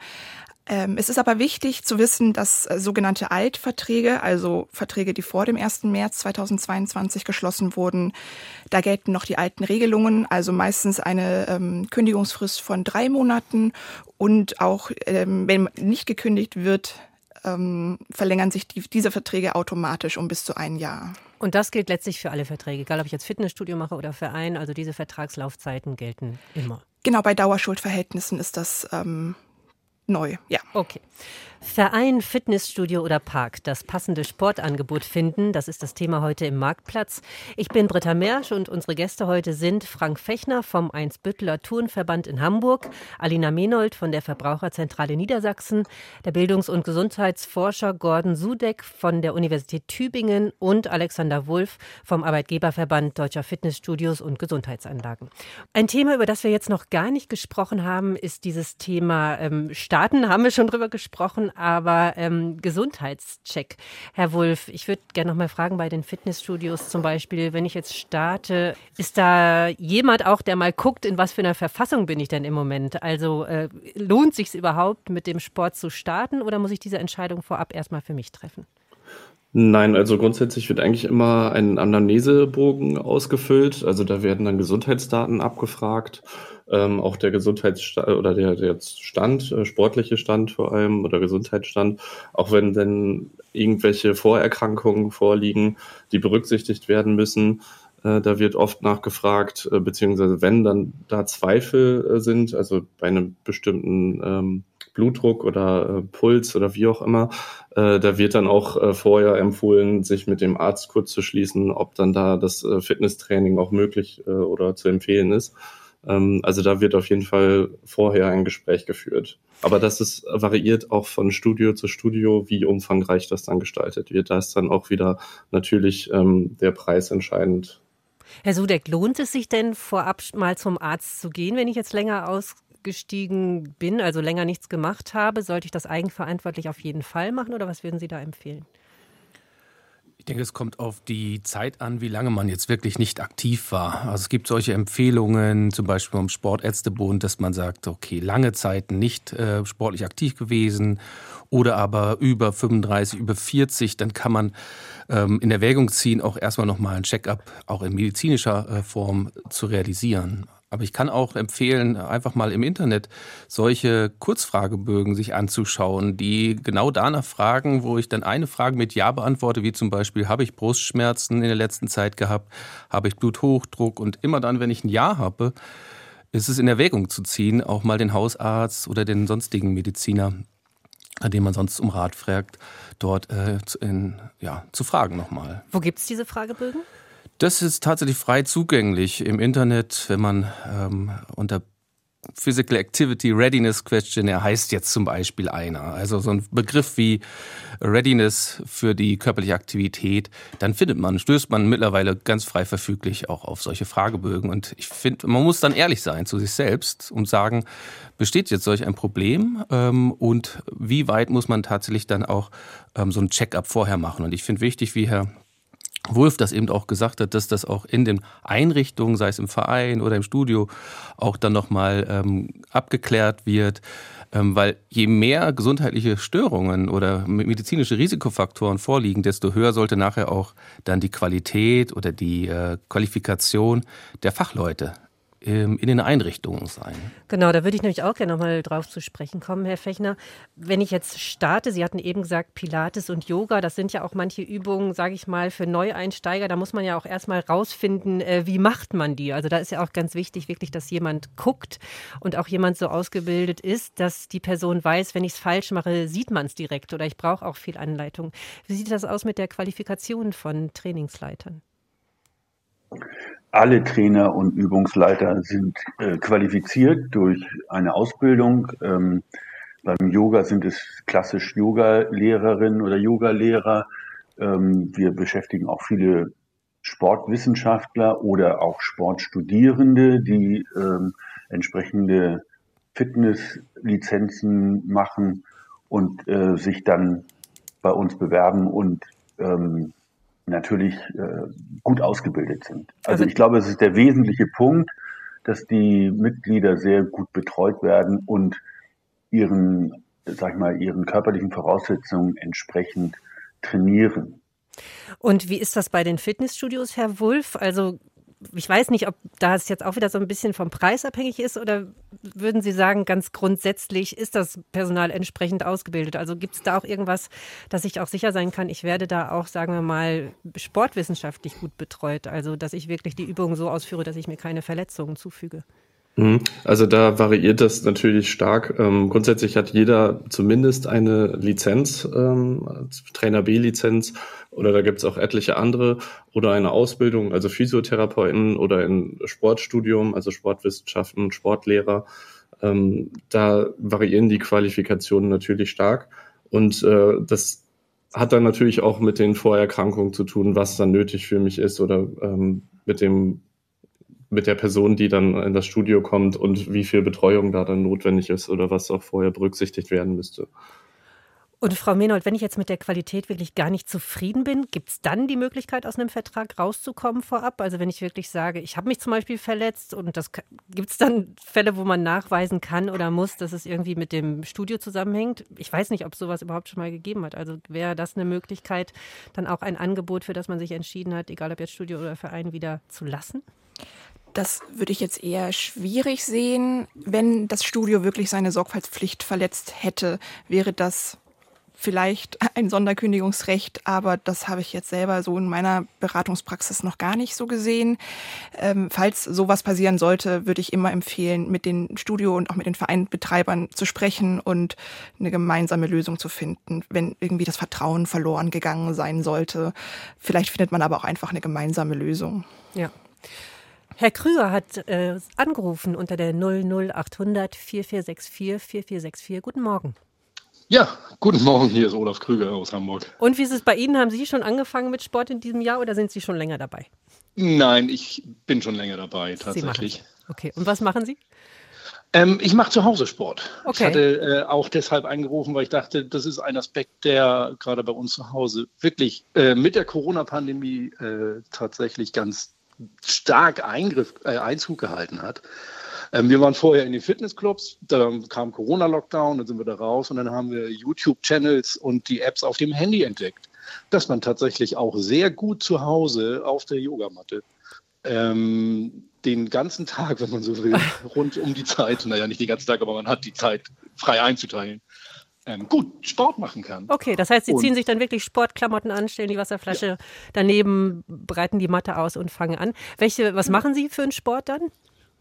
Ähm, es ist aber wichtig zu wissen, dass äh, sogenannte Altverträge, also Verträge, die vor dem 1. März 2022 geschlossen wurden, da gelten noch die alten Regelungen, also meistens eine ähm, Kündigungsfrist von drei Monaten und auch, ähm, wenn nicht gekündigt wird, ähm, verlängern sich die, diese Verträge automatisch um bis zu ein Jahr. Und das gilt letztlich für alle Verträge, egal ob ich jetzt Fitnessstudio mache oder Verein, also diese Vertragslaufzeiten gelten immer. Genau, bei Dauerschuldverhältnissen ist das ähm, neu, ja. Okay. Verein, Fitnessstudio oder Park, das passende Sportangebot finden, das ist das Thema heute im Marktplatz. Ich bin Britta Mersch und unsere Gäste heute sind Frank Fechner vom Einsbütteler Turnverband in Hamburg, Alina Menold von der Verbraucherzentrale Niedersachsen, der Bildungs- und Gesundheitsforscher Gordon Sudeck von der Universität Tübingen und Alexander Wulff vom Arbeitgeberverband Deutscher Fitnessstudios und Gesundheitsanlagen. Ein Thema, über das wir jetzt noch gar nicht gesprochen haben, ist dieses Thema ähm, Staaten, haben wir schon drüber gesprochen aber ähm, Gesundheitscheck. Herr Wulff, ich würde gerne noch mal fragen bei den Fitnessstudios zum Beispiel, wenn ich jetzt starte, ist da jemand auch, der mal guckt, in was für einer Verfassung bin ich denn im Moment? Also äh, lohnt sich überhaupt, mit dem Sport zu starten oder muss ich diese Entscheidung vorab erstmal für mich treffen? Nein, also grundsätzlich wird eigentlich immer ein Anamnesebogen ausgefüllt. Also da werden dann Gesundheitsdaten abgefragt ähm, auch der Gesundheitsstand oder der, der Stand, äh, sportliche Stand vor allem oder Gesundheitsstand, auch wenn denn irgendwelche Vorerkrankungen vorliegen, die berücksichtigt werden müssen. Äh, da wird oft nachgefragt, äh, beziehungsweise wenn dann da Zweifel äh, sind, also bei einem bestimmten ähm, Blutdruck oder äh, Puls oder wie auch immer, äh, da wird dann auch äh, vorher empfohlen, sich mit dem Arzt kurz zu schließen, ob dann da das äh, Fitnesstraining auch möglich äh, oder zu empfehlen ist. Ähm, also da wird auf jeden Fall vorher ein Gespräch geführt. Aber das ist variiert auch von Studio zu Studio, wie umfangreich das dann gestaltet wird. Da ist dann auch wieder natürlich ähm, der Preis entscheidend. Herr Sudeck, lohnt es sich denn vorab mal zum Arzt zu gehen, wenn ich jetzt länger ausgestiegen bin, also länger nichts gemacht habe? Sollte ich das eigenverantwortlich auf jeden Fall machen oder was würden Sie da empfehlen? Ich denke, es kommt auf die Zeit an, wie lange man jetzt wirklich nicht aktiv war. Also es gibt solche Empfehlungen, zum Beispiel vom Sportärztebund, dass man sagt, okay, lange Zeit nicht äh, sportlich aktiv gewesen oder aber über 35, über 40, dann kann man ähm, in Erwägung ziehen, auch erstmal nochmal ein Check-up auch in medizinischer äh, Form zu realisieren. Aber ich kann auch empfehlen, einfach mal im Internet solche Kurzfragebögen sich anzuschauen, die genau danach fragen, wo ich dann eine Frage mit Ja beantworte, wie zum Beispiel, habe ich Brustschmerzen in der letzten Zeit gehabt, habe ich Bluthochdruck und immer dann, wenn ich ein Ja habe, ist es in Erwägung zu ziehen, auch mal den Hausarzt oder den sonstigen Mediziner, an dem man sonst um Rat fragt, dort äh, in, ja, zu fragen nochmal. Wo gibt es diese Fragebögen? Das ist tatsächlich frei zugänglich im Internet, wenn man ähm, unter Physical Activity Readiness Questionnaire heißt jetzt zum Beispiel einer. Also so ein Begriff wie Readiness für die körperliche Aktivität, dann findet man, stößt man mittlerweile ganz frei verfüglich auch auf solche Fragebögen. Und ich finde, man muss dann ehrlich sein zu sich selbst und sagen, besteht jetzt solch ein Problem ähm, und wie weit muss man tatsächlich dann auch ähm, so ein Check-up vorher machen. Und ich finde wichtig, wie Herr Wolf das eben auch gesagt hat, dass das auch in den Einrichtungen, sei es im Verein oder im Studio, auch dann nochmal ähm, abgeklärt wird. Ähm, weil je mehr gesundheitliche Störungen oder medizinische Risikofaktoren vorliegen, desto höher sollte nachher auch dann die Qualität oder die äh, Qualifikation der Fachleute in den Einrichtungen sein. Genau, da würde ich nämlich auch gerne nochmal drauf zu sprechen kommen, Herr Fechner. Wenn ich jetzt starte, Sie hatten eben gesagt Pilates und Yoga, das sind ja auch manche Übungen, sage ich mal, für Neueinsteiger. Da muss man ja auch erstmal rausfinden, äh, wie macht man die. Also da ist ja auch ganz wichtig, wirklich, dass jemand guckt und auch jemand so ausgebildet ist, dass die Person weiß, wenn ich es falsch mache, sieht man es direkt oder ich brauche auch viel Anleitung. Wie sieht das aus mit der Qualifikation von Trainingsleitern? Alle Trainer und Übungsleiter sind äh, qualifiziert durch eine Ausbildung. Ähm, beim Yoga sind es klassisch Yoga-Lehrerinnen oder Yoga-Lehrer. Ähm, wir beschäftigen auch viele Sportwissenschaftler oder auch Sportstudierende, die ähm, entsprechende Fitnesslizenzen machen und äh, sich dann bei uns bewerben und ähm, natürlich äh, gut ausgebildet sind. Also, also ich glaube, es ist der wesentliche Punkt, dass die Mitglieder sehr gut betreut werden und ihren, sag ich mal, ihren körperlichen Voraussetzungen entsprechend trainieren. Und wie ist das bei den Fitnessstudios, Herr Wulff? Also ich weiß nicht, ob das jetzt auch wieder so ein bisschen vom Preis abhängig ist oder würden Sie sagen, ganz grundsätzlich ist das Personal entsprechend ausgebildet? Also gibt es da auch irgendwas, dass ich auch sicher sein kann, ich werde da auch, sagen wir mal, sportwissenschaftlich gut betreut? Also dass ich wirklich die Übungen so ausführe, dass ich mir keine Verletzungen zufüge? Mhm. Also da variiert das natürlich stark. Ähm, grundsätzlich hat jeder zumindest eine Lizenz, ähm, Trainer B-Lizenz oder da gibt es auch etliche andere oder eine Ausbildung, also Physiotherapeuten oder ein Sportstudium, also Sportwissenschaften, Sportlehrer. Ähm, da variieren die Qualifikationen natürlich stark und äh, das hat dann natürlich auch mit den Vorerkrankungen zu tun, was dann nötig für mich ist oder ähm, mit dem mit der Person, die dann in das Studio kommt und wie viel Betreuung da dann notwendig ist oder was auch vorher berücksichtigt werden müsste. Und Frau Menold, wenn ich jetzt mit der Qualität wirklich gar nicht zufrieden bin, gibt es dann die Möglichkeit, aus einem Vertrag rauszukommen vorab? Also wenn ich wirklich sage, ich habe mich zum Beispiel verletzt und das gibt es dann Fälle, wo man nachweisen kann oder muss, dass es irgendwie mit dem Studio zusammenhängt? Ich weiß nicht, ob es sowas überhaupt schon mal gegeben hat. Also wäre das eine Möglichkeit, dann auch ein Angebot, für das man sich entschieden hat, egal ob jetzt Studio oder Verein, wieder zu lassen? Das würde ich jetzt eher schwierig sehen. Wenn das Studio wirklich seine Sorgfaltspflicht verletzt hätte, wäre das vielleicht ein Sonderkündigungsrecht, aber das habe ich jetzt selber so in meiner Beratungspraxis noch gar nicht so gesehen. Ähm, falls sowas passieren sollte, würde ich immer empfehlen, mit den Studio- und auch mit den Vereinbetreibern zu sprechen und eine gemeinsame Lösung zu finden, wenn irgendwie das Vertrauen verloren gegangen sein sollte. Vielleicht findet man aber auch einfach eine gemeinsame Lösung. Ja. Herr Krüger hat äh, angerufen unter der 00800 4464 4464. Guten Morgen. Ja, guten Morgen, hier ist Olaf Krüger aus Hamburg. Und wie ist es bei Ihnen? Haben Sie schon angefangen mit Sport in diesem Jahr oder sind Sie schon länger dabei? Nein, ich bin schon länger dabei, tatsächlich. Okay, und was machen Sie? Ähm, ich mache zu Hause Sport. Okay. Ich hatte äh, auch deshalb angerufen, weil ich dachte, das ist ein Aspekt, der gerade bei uns zu Hause wirklich äh, mit der Corona-Pandemie äh, tatsächlich ganz stark Eingriff, äh, Einzug gehalten hat. Ähm, wir waren vorher in den Fitnessclubs, dann kam Corona-Lockdown, dann sind wir da raus und dann haben wir YouTube-Channels und die Apps auf dem Handy entdeckt, dass man tatsächlich auch sehr gut zu Hause auf der Yogamatte. Ähm, den ganzen Tag, wenn man so will, [LAUGHS] rund um die Zeit, naja, nicht den ganzen Tag, aber man hat die Zeit frei einzuteilen, ähm, gut Sport machen kann. Okay, das heißt, Sie und, ziehen sich dann wirklich Sportklamotten an, stellen die Wasserflasche ja. daneben, breiten die Matte aus und fangen an. Welche, was machen Sie für einen Sport dann?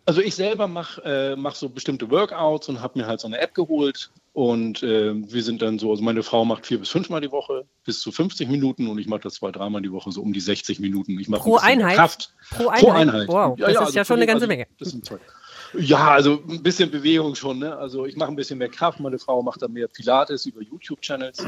Also ich selber mache äh, mach so bestimmte Workouts und habe mir halt so eine App geholt und äh, wir sind dann so, also meine Frau macht vier bis fünfmal die Woche bis zu 50 Minuten und ich mache das zwei, dreimal die Woche so um die 60 Minuten. Ich Pro ein Einheit? Kraft. Pro Einheit? Pro Einheit. Wow, das ja, ja, ist also ja schon eine ganze also, Menge. Das sind zwei. Ja, also ein bisschen Bewegung schon. Ne? Also ich mache ein bisschen mehr Kraft, meine Frau macht da mehr Pilates über YouTube-Channels.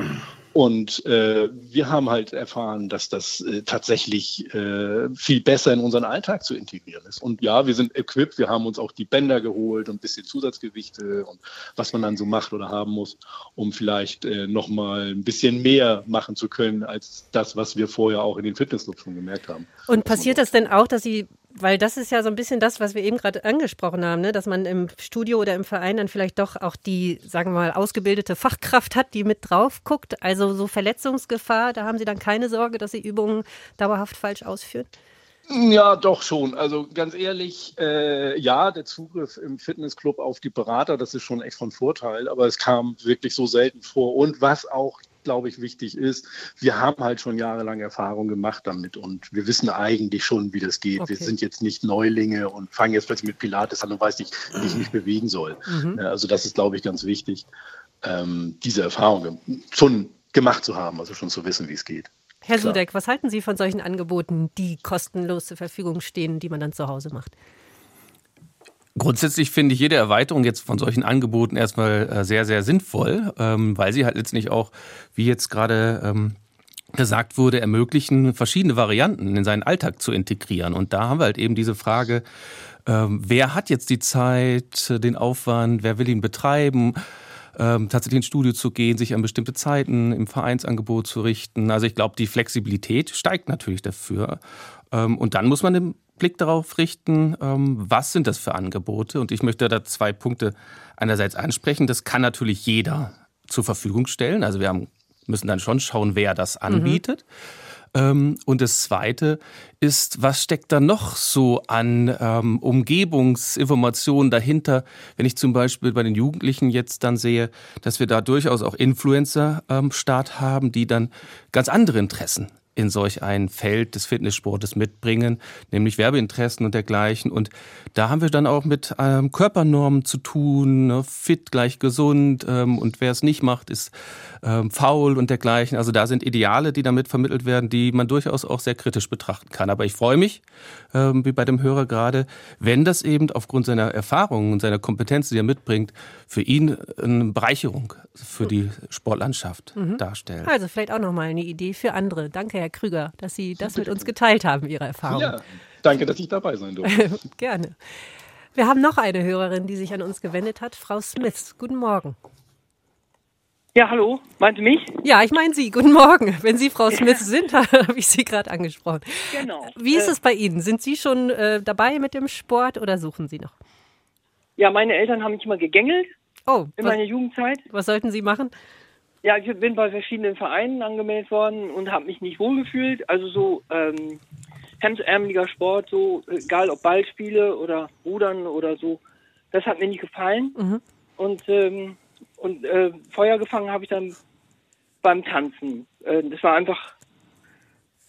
Und äh, wir haben halt erfahren, dass das äh, tatsächlich äh, viel besser in unseren Alltag zu integrieren ist. Und ja, wir sind equipped, wir haben uns auch die Bänder geholt und ein bisschen Zusatzgewichte und was man dann so macht oder haben muss, um vielleicht äh, nochmal ein bisschen mehr machen zu können als das, was wir vorher auch in den Fitnessclubs schon gemerkt haben. Und passiert das denn auch, dass Sie weil das ist ja so ein bisschen das, was wir eben gerade angesprochen haben, ne? dass man im Studio oder im Verein dann vielleicht doch auch die, sagen wir mal, ausgebildete Fachkraft hat, die mit drauf guckt. Also so Verletzungsgefahr, da haben Sie dann keine Sorge, dass Sie Übungen dauerhaft falsch ausführen? Ja, doch schon. Also ganz ehrlich, äh, ja, der Zugriff im Fitnessclub auf die Berater, das ist schon echt von Vorteil, aber es kam wirklich so selten vor. Und was auch, glaube ich, wichtig ist, wir haben halt schon jahrelang Erfahrung gemacht damit und wir wissen eigentlich schon, wie das geht. Okay. Wir sind jetzt nicht Neulinge und fangen jetzt plötzlich mit Pilates an und weiß nicht, wie ich mich bewegen soll. Mhm. Also das ist, glaube ich, ganz wichtig, ähm, diese Erfahrung schon gemacht zu haben, also schon zu wissen, wie es geht. Herr Klar. Sudeck, was halten Sie von solchen Angeboten, die kostenlos zur Verfügung stehen, die man dann zu Hause macht? Grundsätzlich finde ich jede Erweiterung jetzt von solchen Angeboten erstmal äh, sehr, sehr sinnvoll, ähm, weil sie halt letztendlich auch, wie jetzt gerade ähm, gesagt wurde, ermöglichen, verschiedene Varianten in seinen Alltag zu integrieren. Und da haben wir halt eben diese Frage, ähm, wer hat jetzt die Zeit, den Aufwand, wer will ihn betreiben? tatsächlich ins Studio zu gehen, sich an bestimmte Zeiten im Vereinsangebot zu richten. Also ich glaube, die Flexibilität steigt natürlich dafür. Und dann muss man den Blick darauf richten, ähm, was sind das für Angebote? Und ich möchte da zwei Punkte einerseits ansprechen. Das kann natürlich jeder zur Verfügung stellen. Also wir haben, müssen dann schon schauen, wer das mhm. anbietet. Mhm. Und das Zweite ist, was steckt da noch so an ähm, Umgebungsinformationen dahinter, wenn ich zum Beispiel bei den Jugendlichen jetzt dann sehe, dass wir da durchaus auch Influencer-Start ähm, haben, die dann ganz andere Interessen in solch ein Feld des Fitnesssportes mitbringen, nämlich Werbeinteressen und dergleichen. Und da haben wir dann auch mit ähm, Körpernormen zu tun, ne? fit gleich gesund ähm, und wer es nicht macht, ist ähm, faul und dergleichen. Also da sind Ideale, die damit vermittelt werden, die man durchaus auch sehr kritisch betrachten kann. Aber ich freue mich, ähm, wie bei dem Hörer gerade, wenn das eben aufgrund seiner Erfahrungen und seiner Kompetenz, die er mitbringt, für ihn eine Bereicherung für die Sportlandschaft mhm. darstellt. Also vielleicht auch nochmal eine Idee für andere. Danke, Herr Krüger, dass Sie das mit uns geteilt haben, Ihre Erfahrung. Ja, danke, dass ich dabei sein durfte. [LAUGHS] Gerne. Wir haben noch eine Hörerin, die sich an uns gewendet hat, Frau Smith. Guten Morgen. Ja, hallo. Meinen Sie mich? Ja, ich meine Sie. Guten Morgen. Wenn Sie Frau Smith [LAUGHS] sind, [LAUGHS] habe ich Sie gerade angesprochen. Genau. Wie ist äh, es bei Ihnen? Sind Sie schon äh, dabei mit dem Sport oder suchen Sie noch? Ja, meine Eltern haben mich immer gegängelt. Oh. In was, meiner Jugendzeit. Was sollten Sie machen? Ja, ich bin bei verschiedenen Vereinen angemeldet worden und habe mich nicht wohlgefühlt. Also so ähm, hemdsärmeliger Sport, so egal ob Ballspiele oder Rudern oder so, das hat mir nicht gefallen. Mhm. Und ähm, und äh, Feuer gefangen habe ich dann beim Tanzen. Äh, das war einfach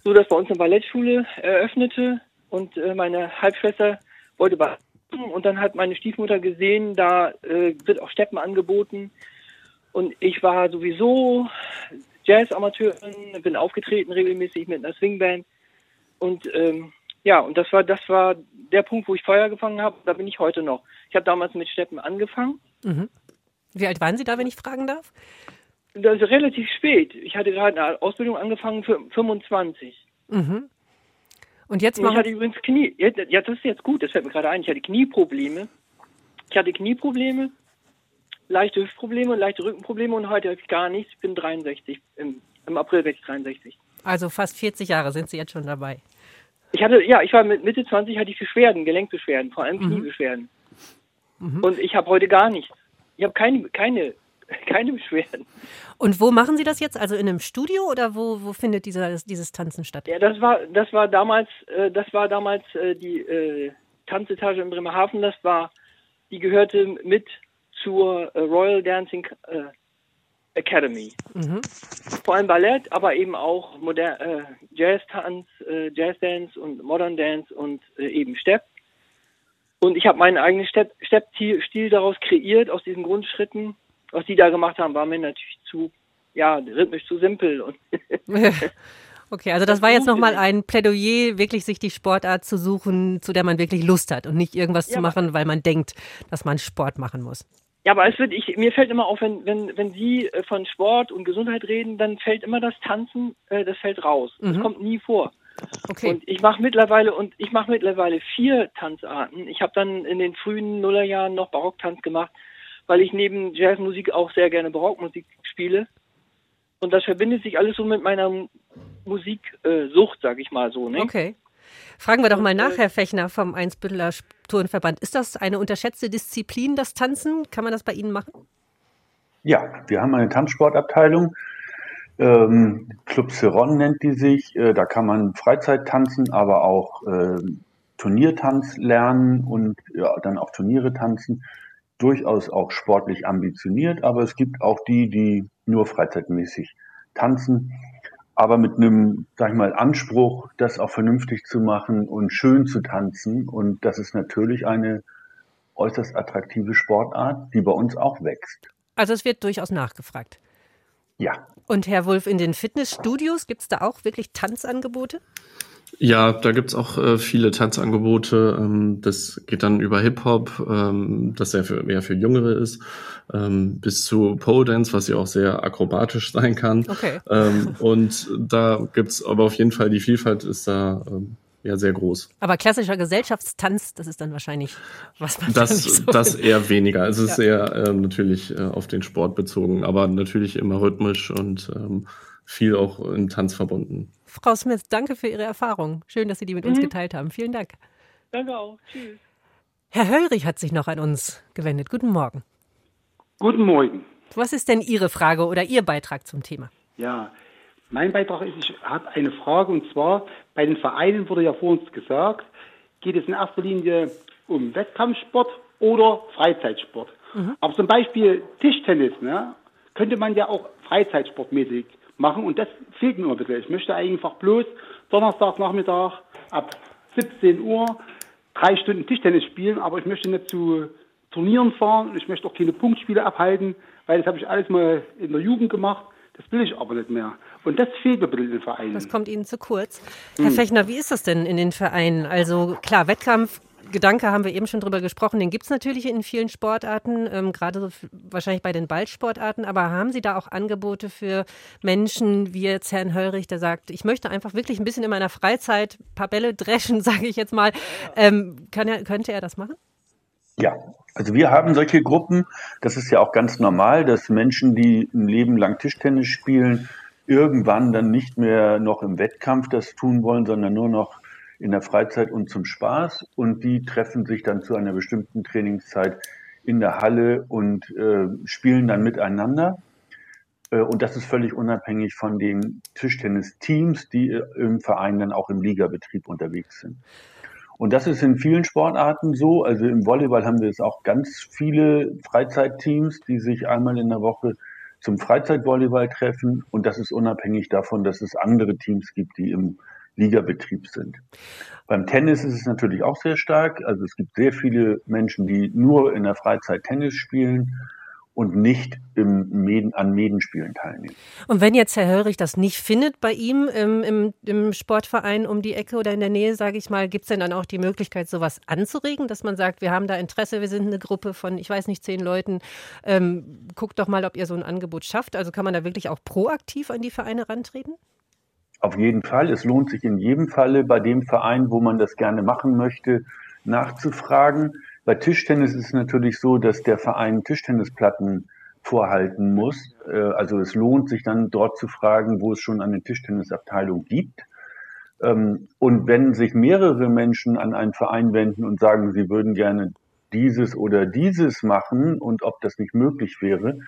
so, dass bei uns eine Ballettschule eröffnete und äh, meine Halbschwester wollte bei und dann hat meine Stiefmutter gesehen, da äh, wird auch Steppen angeboten. Und ich war sowieso Jazz-Amateurin, bin aufgetreten regelmäßig mit einer Swingband. Und ähm, ja, und das war das war der Punkt, wo ich Feuer gefangen habe. Da bin ich heute noch. Ich habe damals mit Steppen angefangen. Mhm. Wie alt waren Sie da, wenn ich fragen darf? Das ist relativ spät. Ich hatte gerade eine Ausbildung angefangen für 25. Mhm. Und jetzt machen Ich hatte übrigens Knie. Ja, das ist jetzt gut, das fällt mir gerade ein. Ich hatte Knieprobleme. Ich hatte Knieprobleme, leichte Hüftprobleme und leichte Rückenprobleme und heute habe ich gar nichts. Ich bin 63. Im, im April werde ich 63. Also fast 40 Jahre sind Sie jetzt schon dabei. Ich hatte, ja, ich war mit Mitte 20 hatte ich Beschwerden, Gelenkbeschwerden, vor allem mhm. Kniebeschwerden. Mhm. Und ich habe heute gar nichts. Ich habe keine, keine, [LAUGHS] keine Beschwerden. Und wo machen Sie das jetzt? Also in einem Studio oder wo, wo findet dieser, dieses Tanzen statt? Ja, das war, das war damals, äh, das war damals äh, die äh, Tanzetage in Bremerhaven. Das war, die gehörte mit zur äh, Royal Dancing äh, Academy. Mhm. Vor allem Ballett, aber eben auch Modern, äh, Jazz-Tanz, äh, Jazz-Dance und Modern Dance und äh, eben Step. Und ich habe meinen eigenen Steppstil daraus kreiert, aus diesen Grundschritten. Was die da gemacht haben, war mir natürlich zu, ja, rhythmisch zu simpel. [LAUGHS] okay, also das war jetzt nochmal ein Plädoyer, wirklich sich die Sportart zu suchen, zu der man wirklich Lust hat und nicht irgendwas ja, zu machen, weil man denkt, dass man Sport machen muss. Ja, aber es wird, ich, mir fällt immer auf, wenn, wenn, wenn Sie äh, von Sport und Gesundheit reden, dann fällt immer das Tanzen, äh, das fällt raus. Mhm. Das kommt nie vor. Okay. Und ich mache mittlerweile und ich mache mittlerweile vier Tanzarten. Ich habe dann in den frühen Nullerjahren noch Barocktanz gemacht, weil ich neben Jazzmusik auch sehr gerne Barockmusik spiele. Und das verbindet sich alles so mit meiner Musiksucht, äh, sag ich mal so. Ne? Okay. Fragen wir doch mal nach, äh, Herr Fechner vom Einsbütteler Turnverband. Ist das eine unterschätzte Disziplin, das Tanzen? Kann man das bei Ihnen machen? Ja, wir haben eine Tanzsportabteilung Ähm, Club Ceron nennt die sich. Äh, da kann man Freizeit tanzen, aber auch äh, Turniertanz lernen und ja, dann auch Turniere tanzen. Durchaus auch sportlich ambitioniert, aber es gibt auch die, die nur freizeitmäßig tanzen, aber mit einem, sag ich mal, Anspruch, das auch vernünftig zu machen und schön zu tanzen. Und das ist natürlich eine äußerst attraktive Sportart, die bei uns auch wächst. Also es wird durchaus nachgefragt. Ja. Und Herr Wolf, in den Fitnessstudios gibt es da auch wirklich Tanzangebote? Ja, da gibt's auch äh, viele Tanzangebote. Ähm, das geht dann über Hip-Hop, ähm, das ja für, mehr für Jüngere ist, ähm, bis zu Pole Dance, was ja auch sehr akrobatisch sein kann. Okay. Ähm, und da gibt's aber auf jeden Fall, die Vielfalt ist da ähm, ja sehr groß. Aber klassischer Gesellschaftstanz, das ist dann wahrscheinlich was man Das, nicht so das eher weniger. Also es ist Ja. eher äh, natürlich äh, auf den Sport bezogen, aber natürlich immer rhythmisch und ähm, viel auch im Tanz verbunden. Frau Smith, danke für Ihre Erfahrung. Schön, dass Sie die mit uns geteilt haben. Vielen Dank. Danke auch. Tschüss. Herr Höllrich hat sich noch an uns gewendet. Guten Morgen. Guten Morgen. Was ist denn Ihre Frage oder Ihr Beitrag zum Thema? Ja, mein Beitrag ist, ich habe eine Frage und zwar, bei den Vereinen wurde ja vor uns gesagt, geht es in erster Linie um Wettkampfsport oder Freizeitsport. Aber zum Beispiel Tischtennis, ne, könnte man ja auch freizeitsportmäßig machen und das fehlt mir ein bisschen. Ich möchte einfach bloß Donnerstagnachmittag ab 17 Uhr drei Stunden Tischtennis spielen, aber ich möchte nicht zu Turnieren fahren und ich möchte auch keine Punktspiele abhalten, weil das habe ich alles mal in der Jugend gemacht. Das will ich aber nicht mehr. Und das fehlt mir ein bisschen in den Vereinen. Das kommt Ihnen zu kurz. Herr Fechner, wie ist das denn in den Vereinen? Also klar, Wettkampf. Gedanke haben wir eben schon drüber gesprochen, den gibt es natürlich in vielen Sportarten, ähm, gerade so wahrscheinlich bei den Ballsportarten, aber haben Sie da auch Angebote für Menschen wie jetzt Herrn Höllrich, der sagt, ich möchte einfach wirklich ein bisschen in meiner Freizeit ein paar Bälle dreschen, [LAUGHS] sage ich jetzt mal. Ähm, kann er, könnte er das machen? Ja, also wir haben solche Gruppen. Das ist ja auch ganz normal, dass Menschen, die ein Leben lang Tischtennis spielen, irgendwann dann nicht mehr noch im Wettkampf das tun wollen, sondern nur noch in der Freizeit und zum Spaß. Und die treffen sich dann zu einer bestimmten Trainingszeit in der Halle und äh, spielen dann miteinander. Äh, Und das ist völlig unabhängig von den Tischtennisteams, die äh, im Verein dann auch im Ligabetrieb unterwegs sind. Und das ist in vielen Sportarten so. Also im Volleyball haben wir jetzt auch ganz viele Freizeitteams, die sich einmal in der Woche zum Freizeitvolleyball treffen. Und das ist unabhängig davon, dass es andere Teams gibt, die im Ligabetrieb sind. Beim Tennis ist es natürlich auch sehr stark. Also es gibt sehr viele Menschen, die nur in der Freizeit Tennis spielen und nicht im Mäden, an Medenspielen teilnehmen. Und wenn jetzt Herr Höllrich das nicht findet bei ihm im, im, im Sportverein um die Ecke oder in der Nähe, sage ich mal, gibt es denn dann auch die Möglichkeit, sowas anzuregen, dass man sagt, wir haben da Interesse, wir sind eine Gruppe von, ich weiß nicht, zehn Leuten, ähm, guckt doch mal, ob ihr so ein Angebot schafft. Also kann man da wirklich auch proaktiv an die Vereine rantreten? Auf jeden Fall. Es lohnt sich in jedem Falle bei dem Verein, wo man das gerne machen möchte, nachzufragen. Bei Tischtennis ist es natürlich so, dass der Verein Tischtennisplatten vorhalten muss. Äh, Also es lohnt sich dann dort zu fragen, wo es schon eine Tischtennisabteilung gibt. Ähm, Und wenn sich mehrere Menschen an einen Verein wenden und sagen, sie würden gerne dieses oder dieses machen und ob das nicht möglich wäre,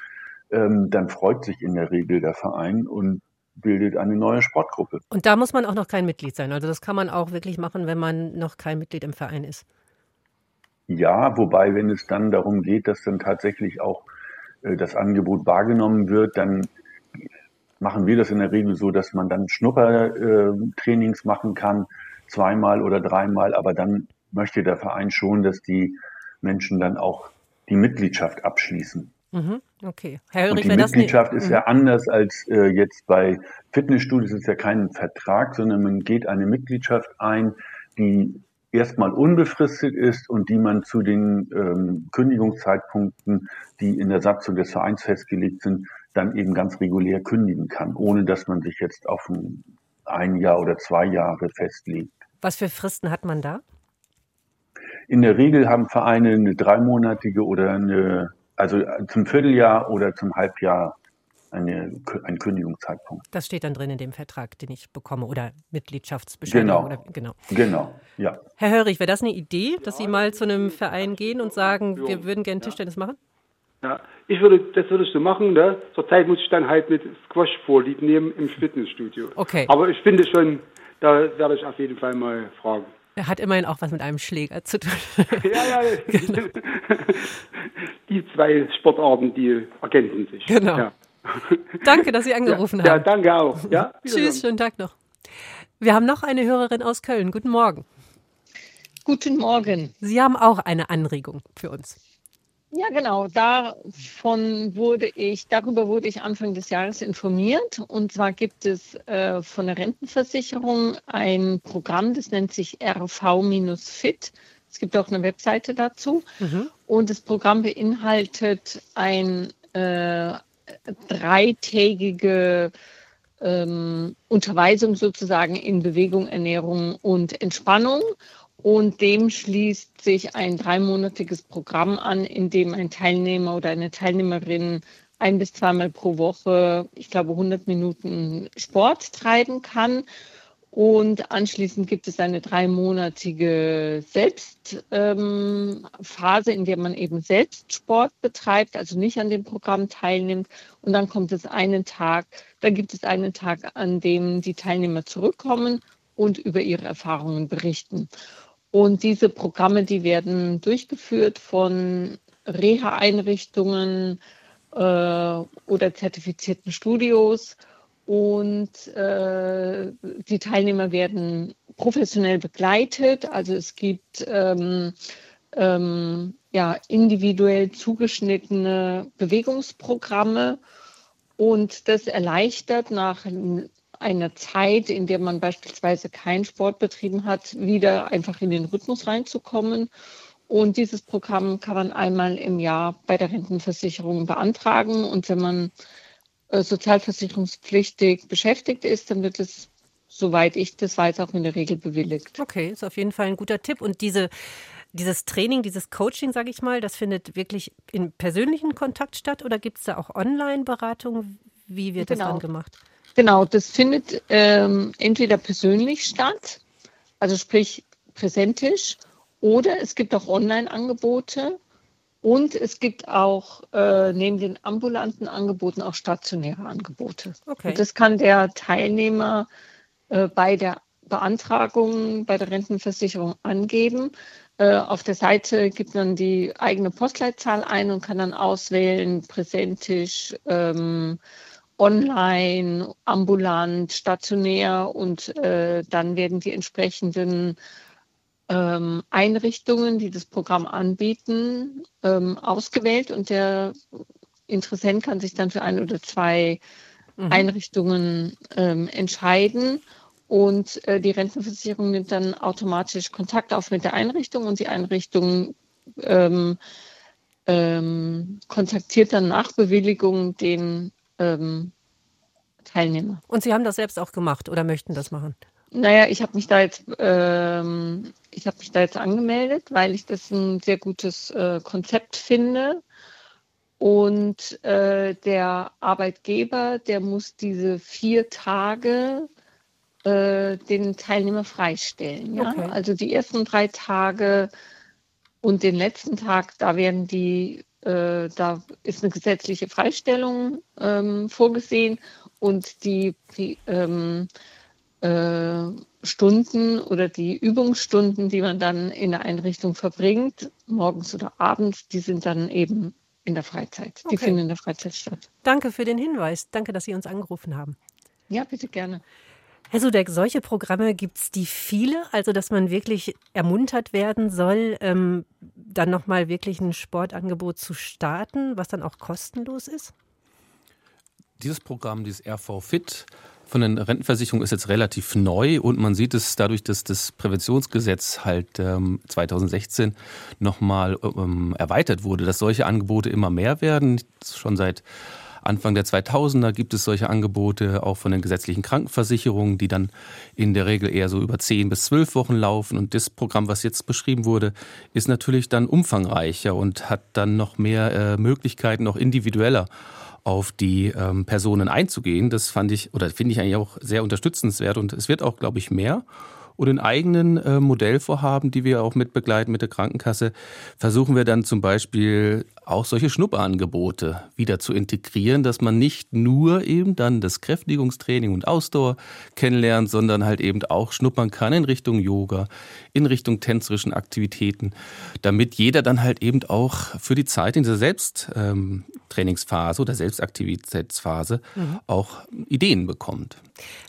ähm, dann freut sich in der Regel der Verein und bildet eine neue Sportgruppe. Und da muss man auch noch kein Mitglied sein. Also das kann man auch wirklich machen, wenn man noch kein Mitglied im Verein ist. Ja, wobei, wenn es dann darum geht, dass dann tatsächlich auch äh, das Angebot wahrgenommen wird, dann machen wir das in der Regel so, dass man dann Schnuppertrainings machen kann, zweimal oder dreimal, aber dann möchte der Verein schon, dass die Menschen dann auch die Mitgliedschaft abschließen. Mhm, okay. Herr Und Höllrich, die Mitgliedschaft ist Mhm. ja anders als äh, jetzt bei Fitnessstudios, ist ja kein Vertrag, sondern man geht eine Mitgliedschaft ein, die erstmal unbefristet ist und die man zu den ähm, Kündigungszeitpunkten, die in der Satzung des Vereins festgelegt sind, dann eben ganz regulär kündigen kann, ohne dass man sich jetzt auf ein, ein Jahr oder zwei Jahre festlegt. Was für Fristen hat man da? In der Regel haben Vereine eine dreimonatige oder eine, also zum Vierteljahr oder zum Halbjahr eine, einen Kündigungszeitpunkt. Das steht dann drin in dem Vertrag, den ich bekomme oder Mitgliedschaftsbescheinigung. Genau. Oder, genau. Genau, ja. Herr Hörig, wäre das eine Idee, dass Sie mal zu einem Verein gehen und sagen, wir würden gerne Tischtennis machen? Ja, ich würde, das würde ich so machen. Ne? Zurzeit muss ich dann halt mit Squash vorlieb nehmen im Fitnessstudio. Okay. Aber ich finde schon, da werde ich auf jeden Fall mal fragen. Er hat immerhin auch was mit einem Schläger zu tun. [LAUGHS] ja, ja. [LAUGHS] Genau. Die zwei Sportarten, die ergänzen sich. Genau. Ja. Danke, dass Sie angerufen ja, haben. Ja, danke auch. Ja, Tschüss, schönen Tag noch. Wir haben noch eine Hörerin aus Köln. Guten Morgen. Guten Morgen. Sie haben auch eine Anregung für uns. Ja, genau. Davon wurde ich, darüber wurde ich Anfang des Jahres informiert. Und zwar gibt es äh, von der Rentenversicherung ein Programm, das nennt sich RV-Fit. Es gibt auch eine Webseite dazu. Mhm. Und das Programm beinhaltet ein äh, dreitägige ähm, Unterweisung sozusagen in Bewegung, Ernährung und Entspannung. Und dem schließt sich ein dreimonatiges Programm an, in dem ein Teilnehmer oder eine Teilnehmerin ein bis zweimal pro Woche, ich glaube, 100 Minuten Sport treiben kann. Und anschließend gibt es eine dreimonatige Selbstphase, ähm, in der man eben selbst Sport betreibt, also nicht an dem Programm teilnimmt. Und dann kommt es einen Tag, dann gibt es einen Tag, an dem die Teilnehmer zurückkommen und über ihre Erfahrungen berichten. Und diese Programme, die werden durchgeführt von Reha-Einrichtungen äh, oder zertifizierten Studios und äh, die Teilnehmer werden professionell begleitet. Also es gibt ähm, ähm, ja, individuell zugeschnittene Bewegungsprogramme und das erleichtert nach einer Zeit, in der man beispielsweise keinen Sport betrieben hat, wieder einfach in den Rhythmus reinzukommen. Und dieses Programm kann man einmal im Jahr bei der Rentenversicherung beantragen. Und wenn man sozialversicherungspflichtig beschäftigt ist, dann wird es, soweit ich das weiß, auch in der Regel bewilligt. Okay, ist auf jeden Fall ein guter Tipp. Und diese dieses Training, dieses Coaching, sage ich mal, das findet wirklich in persönlichen Kontakt statt oder gibt es da auch Online-Beratung? Wie wird genau. das dann gemacht? Genau, das findet ähm, entweder persönlich statt, also sprich präsentisch, oder es gibt auch Online-Angebote. Und es gibt auch äh, neben den ambulanten Angeboten auch stationäre Angebote. Okay. Und das kann der Teilnehmer äh, bei der Beantragung bei der Rentenversicherung angeben. Äh, auf der Seite gibt man die eigene Postleitzahl ein und kann dann auswählen, präsentisch, ähm, online, ambulant, stationär und äh, dann werden die entsprechenden ähm, Einrichtungen, die das Programm anbieten, ähm, ausgewählt und der Interessent kann sich dann für ein oder zwei mhm. Einrichtungen ähm, entscheiden. Und äh, die Rentenversicherung nimmt dann automatisch Kontakt auf mit der Einrichtung und die Einrichtung ähm, ähm, kontaktiert dann nach Bewilligung den ähm, Teilnehmer. Und Sie haben das selbst auch gemacht oder möchten das machen? Naja, ich habe mich da jetzt, ähm, ich habe mich da jetzt angemeldet, weil ich das ein sehr gutes äh, Konzept finde. Und äh, der Arbeitgeber, der muss diese vier Tage äh, den Teilnehmer freistellen. Ja? Okay. Also die ersten drei Tage und den letzten Tag, da werden die, äh, da ist eine gesetzliche Freistellung ähm, vorgesehen und die, die ähm, äh, Stunden oder die Übungsstunden, die man dann in der Einrichtung verbringt, morgens oder abends, die sind dann eben in der Freizeit. Die okay. finden in der Freizeit statt. Danke für den Hinweis. Danke, dass Sie uns angerufen haben. Ja, bitte gerne. Herr Sudeck, solche Programme gibt es die viele, also dass man wirklich ermuntert werden soll, ähm, dann nochmal wirklich ein Sportangebot zu starten, was dann auch kostenlos ist? Dieses Programm, dieses RV Fit, von den Rentenversicherungen ist jetzt relativ neu und man sieht es dadurch, dass das Präventionsgesetz halt ähm, 2016 nochmal ähm, erweitert wurde, dass solche Angebote immer mehr werden. Schon seit Anfang der 2000er gibt es solche Angebote auch von den gesetzlichen Krankenversicherungen, die dann in der Regel eher so über 10 bis 12 Wochen laufen. Und das Programm, was jetzt beschrieben wurde, ist natürlich dann umfangreicher und hat dann noch mehr äh, Möglichkeiten, auch individueller auf die ähm, Personen einzugehen. Das fand ich oder finde ich eigentlich auch sehr unterstützenswert und es wird auch, glaube ich, mehr. Und in eigenen äh, Modellvorhaben, die wir auch mitbegleiten mit der Krankenkasse, versuchen wir dann zum Beispiel auch solche Schnupperangebote wieder zu integrieren, dass man nicht nur eben dann das Kräftigungstraining und Ausdauer kennenlernt, sondern halt eben auch schnuppern kann in Richtung Yoga, in Richtung tänzerischen Aktivitäten, damit jeder dann halt eben auch für die Zeit in dieser Selbsttrainingsphase oder Selbstaktivitätsphase mhm. auch Ideen bekommt.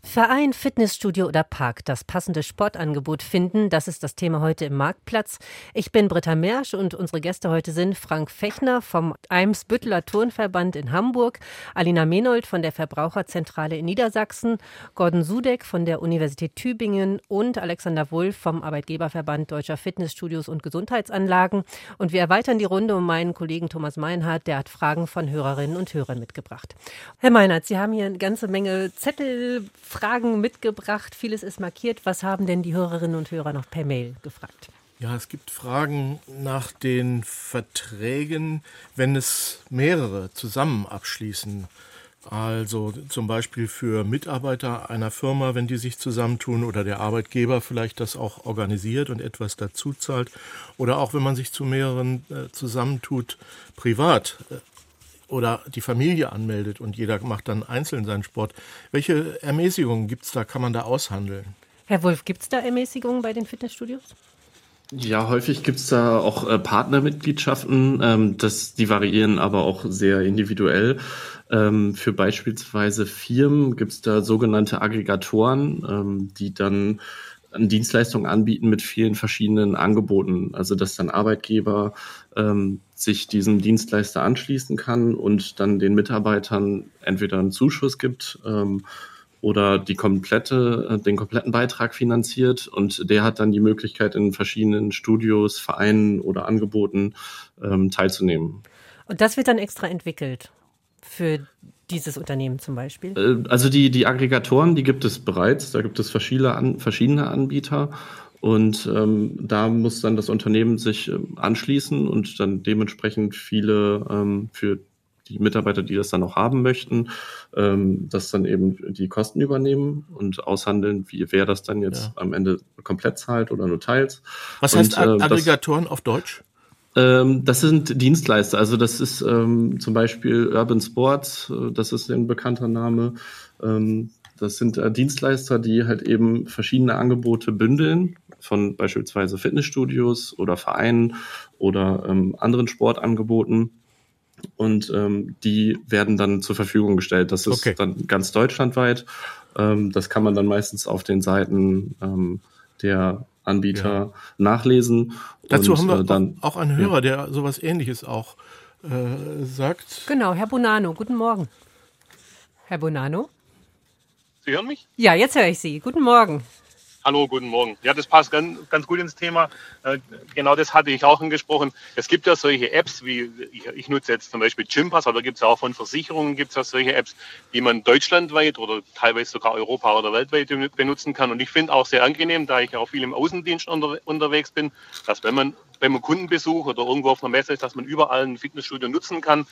Verein, Fitnessstudio oder Park, das passende Sportangebot finden, das ist das Thema heute im Marktplatz. Ich bin Britta Mersch und unsere Gäste heute sind Frank Fechner vom Eimsbütteler Turnverband in Hamburg, Alina Menold von der Verbraucherzentrale in Niedersachsen, Gordon Sudeck von der Universität Tübingen und Alexander Wulff vom Arbeitgeberverband Deutscher Fitnessstudios und Gesundheitsanlagen. Und wir erweitern die Runde um meinen Kollegen Thomas Meinhardt, der hat Fragen von Hörerinnen und Hörern mitgebracht. Herr Meinhardt, Sie haben hier eine ganze Menge Zettel Fragen mitgebracht. Vieles ist markiert. Was haben denn die Hörerinnen und Hörer noch per Mail gefragt? Ja, es gibt Fragen nach den Verträgen, wenn es mehrere zusammen abschließen. Also zum Beispiel für Mitarbeiter einer Firma, wenn die sich zusammentun oder der Arbeitgeber vielleicht das auch organisiert und etwas dazu zahlt. Oder auch wenn man sich zu mehreren äh, zusammentut, privat. Oder die Familie anmeldet und jeder macht dann einzeln seinen Sport. Welche Ermäßigungen gibt es da, kann man da aushandeln? Herr Wolf, gibt es da Ermäßigungen bei den Fitnessstudios? Ja, häufig gibt es da auch äh, Partnermitgliedschaften. Ähm, das, die variieren aber auch sehr individuell. Ähm, für beispielsweise Firmen gibt es da sogenannte Aggregatoren, ähm, die dann Dienstleistungen anbieten mit vielen verschiedenen Angeboten. Also dass dann Arbeitgeber ähm, sich diesem Dienstleister anschließen kann und dann den Mitarbeitern entweder einen Zuschuss gibt ähm, oder die komplette, äh, den kompletten Beitrag finanziert und der hat dann die Möglichkeit, in verschiedenen Studios, Vereinen oder Angeboten ähm, teilzunehmen. Und das wird dann extra entwickelt für dieses Unternehmen zum Beispiel? Äh, also die, die Aggregatoren, die gibt es bereits. Da gibt es verschiedene, an, verschiedene Anbieter. Und ähm, da muss dann das Unternehmen sich ähm, anschließen und dann dementsprechend viele ähm, für die Mitarbeiter, die das dann auch haben möchten, ähm, das dann eben die Kosten übernehmen und aushandeln, wie wer das dann jetzt ja. am Ende komplett zahlt oder nur teils. Was heißt und, äh, Aggregatoren auf Deutsch? Ähm, das sind Dienstleister. Also das ist ähm, zum Beispiel Urban Sports, äh, das ist ein bekannter Name. Ähm, das sind äh, Dienstleister, die halt eben verschiedene Angebote bündeln von beispielsweise Fitnessstudios oder Vereinen oder ähm, anderen Sportangeboten. Und ähm, die werden dann zur Verfügung gestellt. Das ist okay. dann ganz deutschlandweit. Ähm, das kann man dann meistens auf den Seiten ähm, der Anbieter ja. nachlesen. Dazu und, haben wir äh, dann, auch einen Hörer, ja. der sowas ähnliches auch äh, sagt. Genau, Herr Bonano, guten Morgen. Herr Bonano? Sie hören mich? Ja, jetzt höre ich Sie. Guten Morgen. Hallo, guten Morgen. Ja, das passt ganz, ganz gut ins Thema. Äh, genau das hatte ich auch angesprochen. Es gibt ja solche Apps, wie ich, ich nutze jetzt zum Beispiel Gympass, aber gibt es auch von Versicherungen gibt es ja solche Apps, die man deutschlandweit oder teilweise sogar Europa oder weltweit benutzen kann. Und ich finde auch sehr angenehm, da ich auch viel im Außendienst unter, unterwegs bin, dass wenn man beim Kundenbesuch oder irgendwo auf einer Messe ist, dass man überall ein Fitnessstudio nutzen kann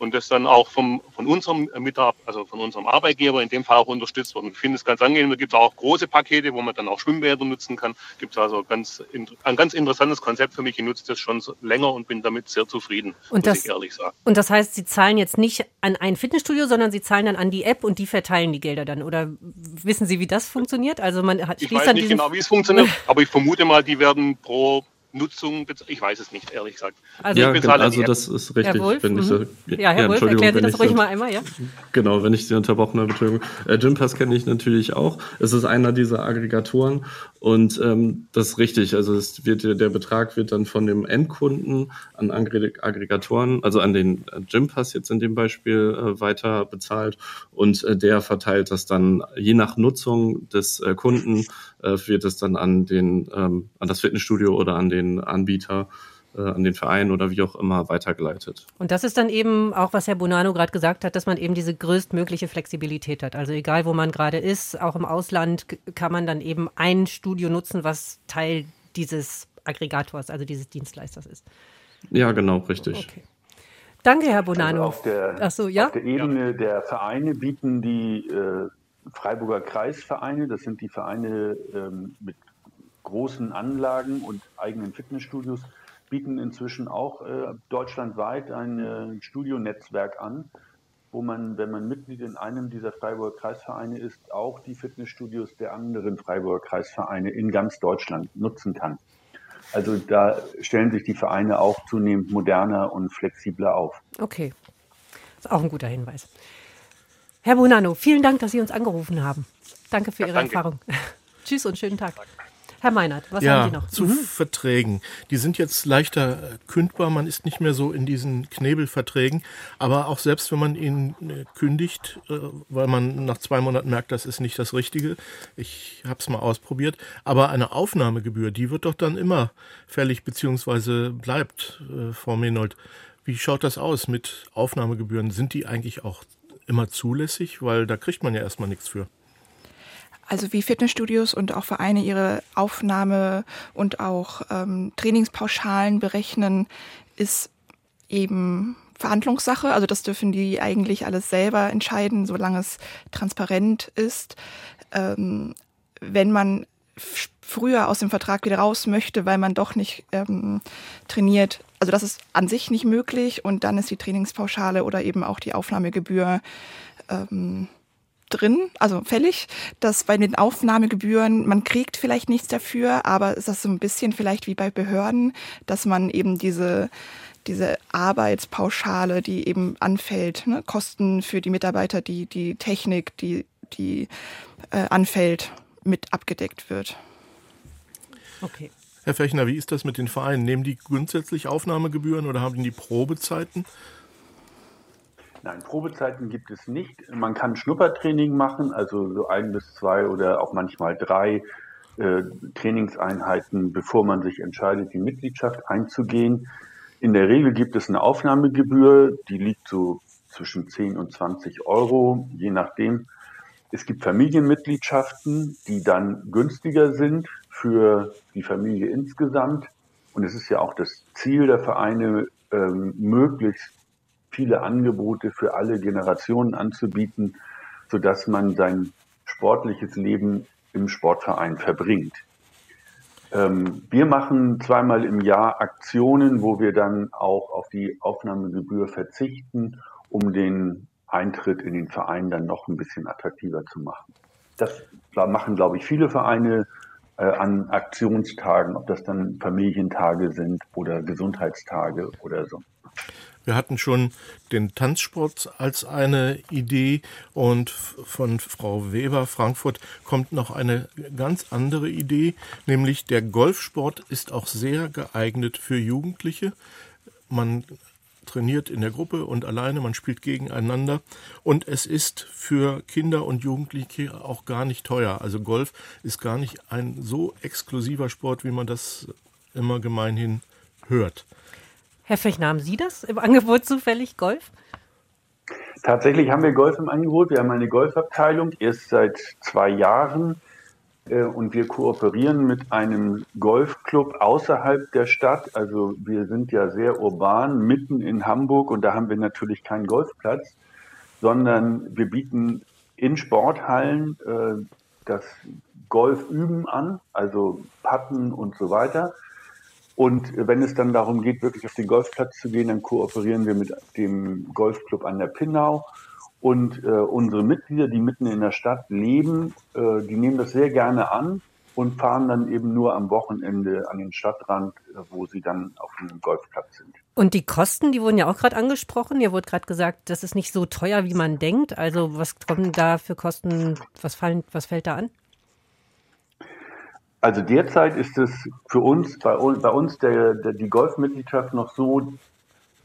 und das dann auch vom, von unserem Mitarbeiter, also von unserem Arbeitgeber in dem Fall auch unterstützt wird. Und ich finde es ganz angenehm. Da gibt es auch große Pakete, wo man dann auch Schwimmbäder nutzen kann. Gibt es also ganz, ein ganz interessantes Konzept für mich. Ich nutze das schon länger und bin damit sehr zufrieden, und muss das, ich ehrlich sagen. Und das heißt, Sie zahlen jetzt nicht an ein Fitnessstudio, sondern Sie zahlen dann an die App und die verteilen die Gelder dann. Oder wissen Sie, wie das funktioniert? Also man hat, ich weiß nicht genau, wie es funktioniert, [LAUGHS] aber ich vermute mal, die werden pro Nutzung, ich weiß es nicht, ehrlich gesagt. Also, ja, genau, also das ist richtig. Herr Wolf, wenn ich so, ja, Herr ja, Wolf, erklären Sie das ruhig mal einmal, ja? Genau, wenn ich Sie unterbrochen habe, Entschuldigung. Äh, Gympass kenne ich natürlich auch. Es ist einer dieser Aggregatoren und ähm, das ist richtig. Also es wird, der Betrag wird dann von dem Endkunden an Aggregatoren, also an den äh, Gympass jetzt in dem Beispiel äh, weiter bezahlt und äh, der verteilt das dann je nach Nutzung des äh, Kunden äh, wird es dann an den ähm, an das Fitnessstudio oder an den Anbieter äh, an den Verein oder wie auch immer weitergeleitet. Und das ist dann eben auch, was Herr Bonano gerade gesagt hat, dass man eben diese größtmögliche Flexibilität hat. Also egal, wo man gerade ist, auch im Ausland kann man dann eben ein Studio nutzen, was Teil dieses Aggregators, also dieses Dienstleisters ist. Ja, genau, richtig. Okay. Danke, Herr Bonano. Also auf, der, so, ja? auf der Ebene der Vereine bieten die äh, Freiburger Kreisvereine, das sind die Vereine ähm, mit großen Anlagen und eigenen Fitnessstudios bieten inzwischen auch äh, deutschlandweit ein äh, Studionetzwerk an, wo man, wenn man Mitglied in einem dieser Freiburger Kreisvereine ist, auch die Fitnessstudios der anderen Freiburger Kreisvereine in ganz Deutschland nutzen kann. Also da stellen sich die Vereine auch zunehmend moderner und flexibler auf. Okay, das ist auch ein guter Hinweis. Herr Bonanno, vielen Dank, dass Sie uns angerufen haben. Danke für ja, Ihre danke. Erfahrung. [LAUGHS] Tschüss und schönen Tag. Herr Meinert, was ja, haben Sie noch? Zu mhm. Verträgen. Die sind jetzt leichter kündbar. Man ist nicht mehr so in diesen Knebelverträgen. Aber auch selbst wenn man ihn äh, kündigt, äh, weil man nach zwei Monaten merkt, das ist nicht das Richtige. Ich habe es mal ausprobiert. Aber eine Aufnahmegebühr, die wird doch dann immer fällig beziehungsweise bleibt, äh, Frau Menold. Wie schaut das aus mit Aufnahmegebühren? Sind die eigentlich auch immer zulässig? Weil da kriegt man ja erstmal nichts für. Also wie Fitnessstudios und auch Vereine ihre Aufnahme und auch ähm, Trainingspauschalen berechnen, ist eben Verhandlungssache. Also das dürfen die eigentlich alles selber entscheiden, solange es transparent ist. Ähm, wenn man früher aus dem Vertrag wieder raus möchte, weil man doch nicht ähm, trainiert, also das ist an sich nicht möglich und dann ist die Trainingspauschale oder eben auch die Aufnahmegebühr ähm, drin, also fällig, dass bei den Aufnahmegebühren, man kriegt vielleicht nichts dafür, aber ist das so ein bisschen vielleicht wie bei Behörden, dass man eben diese diese Arbeitspauschale, die eben anfällt, ne? Kosten für die Mitarbeiter, die die Technik, die die äh, anfällt, mit abgedeckt wird. Okay. Herr Fechner, wie ist das mit den Vereinen? Nehmen die grundsätzlich Aufnahmegebühren oder haben die Probezeiten? Nein, Probezeiten gibt es nicht. Man kann Schnuppertraining machen, also so ein bis zwei oder auch manchmal drei äh, Trainingseinheiten, bevor man sich entscheidet, die Mitgliedschaft einzugehen. In der Regel gibt es eine Aufnahmegebühr, die liegt so zwischen 10 und 20 Euro, je nachdem. Es gibt Familienmitgliedschaften, die dann günstiger sind für die Familie insgesamt. Und es ist ja auch das Ziel der Vereine, ähm, möglichst viele Angebote für alle Generationen anzubieten, sodass man sein sportliches Leben im Sportverein verbringt. Ähm, wir machen zweimal im Jahr Aktionen, wo wir dann auch auf die Aufnahmegebühr verzichten, um den Eintritt in den Verein dann noch ein bisschen attraktiver zu machen. Das machen, glaube ich, viele Vereine äh, an Aktionstagen, ob das dann Familientage sind oder Gesundheitstage oder so. Wir hatten schon den Tanzsport als eine Idee und von Frau Weber Frankfurt kommt noch eine ganz andere Idee, nämlich der Golfsport ist auch sehr geeignet für Jugendliche. Man trainiert in der Gruppe und alleine, man spielt gegeneinander und es ist für Kinder und Jugendliche auch gar nicht teuer. Also Golf ist gar nicht ein so exklusiver Sport, wie man das immer gemeinhin hört. Herr Fechner, haben Sie das im [LAUGHS] Angebot zufällig, Golf? Tatsächlich haben wir Golf im Angebot. Wir haben eine Golfabteilung, erst seit zwei Jahren. Äh, und wir kooperieren mit einem Golfclub außerhalb der Stadt. Also wir sind ja sehr urban, mitten in Hamburg und da haben wir natürlich keinen Golfplatz, sondern wir bieten in Sporthallen äh, das Golfüben an, also Patten und so weiter. Und wenn es dann darum geht, wirklich auf den Golfplatz zu gehen, dann kooperieren wir mit dem Golfclub an der Pinnau. Und äh, unsere Mitglieder, die mitten in der Stadt leben, äh, die nehmen das sehr gerne an und fahren dann eben nur am Wochenende an den Stadtrand, äh, wo sie dann auf dem Golfplatz sind. Und die Kosten, die wurden ja auch gerade angesprochen. Hier wurde gerade gesagt, das ist nicht so teuer, wie man denkt. Also was kommen da für Kosten, was, fallen, was fällt da an? Also derzeit ist es für uns, bei, bei uns der, der, die Golfmitgliedschaft noch so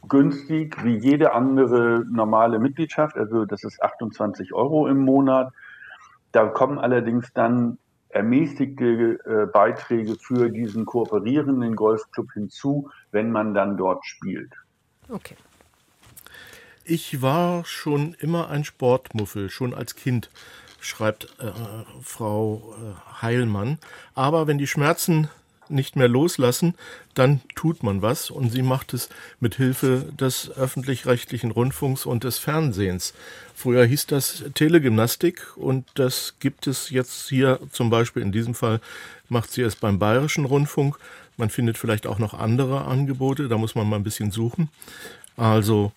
günstig wie jede andere normale Mitgliedschaft. Also das ist 28 Euro im Monat. Da kommen allerdings dann ermäßigte äh, Beiträge für diesen kooperierenden Golfclub hinzu, wenn man dann dort spielt. Okay. Ich war schon immer ein Sportmuffel, schon als Kind schreibt äh, Frau äh, Heilmann. Aber wenn die Schmerzen nicht mehr loslassen, dann tut man was. Und sie macht es mit Hilfe des öffentlich-rechtlichen Rundfunks und des Fernsehens. Früher hieß das Telegymnastik und das gibt es jetzt hier zum Beispiel in diesem Fall macht sie es beim Bayerischen Rundfunk. Man findet vielleicht auch noch andere Angebote, da muss man mal ein bisschen suchen. Also,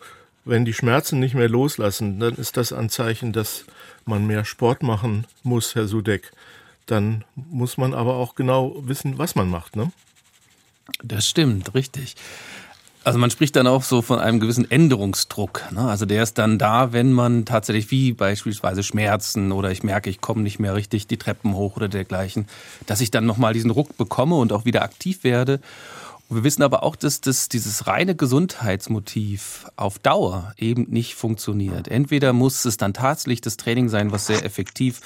wenn die Schmerzen nicht mehr loslassen, dann ist das ein Zeichen, dass man mehr Sport machen muss, Herr Sudeck. Dann muss man aber auch genau wissen, was man macht, ne? Das stimmt, richtig. Also man spricht dann auch so von einem gewissen Änderungsdruck. Ne? Also der ist dann da, wenn man tatsächlich wie beispielsweise Schmerzen oder ich merke, ich komme nicht mehr richtig die Treppen hoch oder dergleichen, dass ich dann nochmal diesen Ruck bekomme und auch wieder aktiv werde. Wir wissen aber auch, dass das, dieses reine Gesundheitsmotiv auf Dauer eben nicht funktioniert. Entweder muss es dann tatsächlich das Training sein, was sehr effektiv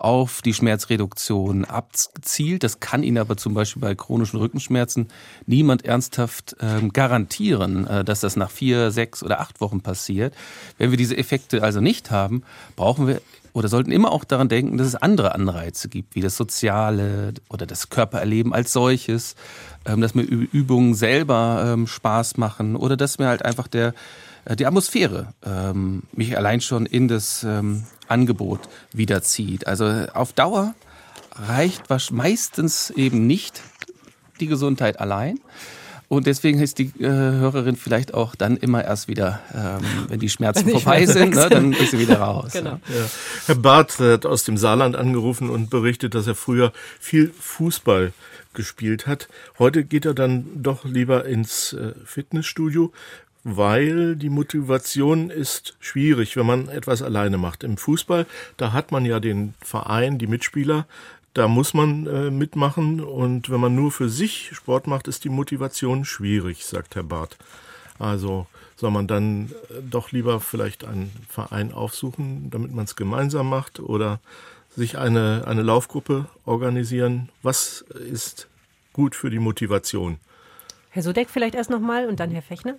auf die Schmerzreduktion abzielt. Das kann Ihnen aber zum Beispiel bei chronischen Rückenschmerzen niemand ernsthaft ähm, garantieren, äh, dass das nach vier, sechs oder acht Wochen passiert. Wenn wir diese Effekte also nicht haben, brauchen wir oder sollten immer auch daran denken, dass es andere Anreize gibt, wie das Soziale oder das Körpererleben als solches, dass mir Übungen selber ähm, Spaß machen oder dass mir halt einfach der äh, die Atmosphäre ähm, mich allein schon in das ähm, Angebot wiederzieht. Also auf Dauer reicht was meistens eben nicht die Gesundheit allein. Und deswegen ist die äh, Hörerin vielleicht auch dann immer erst wieder, ähm, wenn die Schmerzen wenn vorbei sind, ne, dann ist sie wieder raus. genau. Ja. Herr Barth hat aus dem Saarland angerufen und berichtet, dass er früher viel Fußball gespielt hat. Heute geht er dann doch lieber ins äh, Fitnessstudio weil die Motivation ist schwierig, wenn man etwas alleine macht. Im Fußball, da hat man ja den Verein, die Mitspieler, da muss man äh, mitmachen und wenn man nur für sich Sport macht, ist die Motivation schwierig, sagt Herr Barth. Also soll man dann äh, doch lieber vielleicht einen Verein aufsuchen, damit man es gemeinsam macht oder sich eine, eine Laufgruppe organisieren. Was ist gut für die Motivation? Herr Sodeck vielleicht erst nochmal und dann Herr Fechner.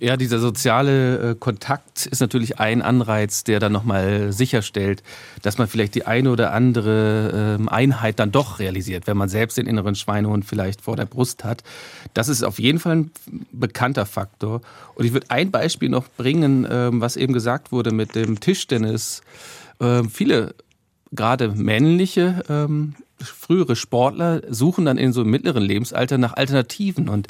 Ja, dieser soziale äh, Kontakt ist natürlich ein Anreiz, der dann nochmal sicherstellt, dass man vielleicht die eine oder andere ähm, Einheit dann doch realisiert, wenn man selbst den inneren Schweinehund vielleicht vor der Brust hat. Das ist auf jeden Fall ein bekannter Faktor. Und ich würde ein Beispiel noch bringen, ähm, was eben gesagt wurde mit dem Tischtennis. Ähm, viele, gerade männliche, frühere Sportler suchen dann in so einem mittleren Lebensalter nach Alternativen und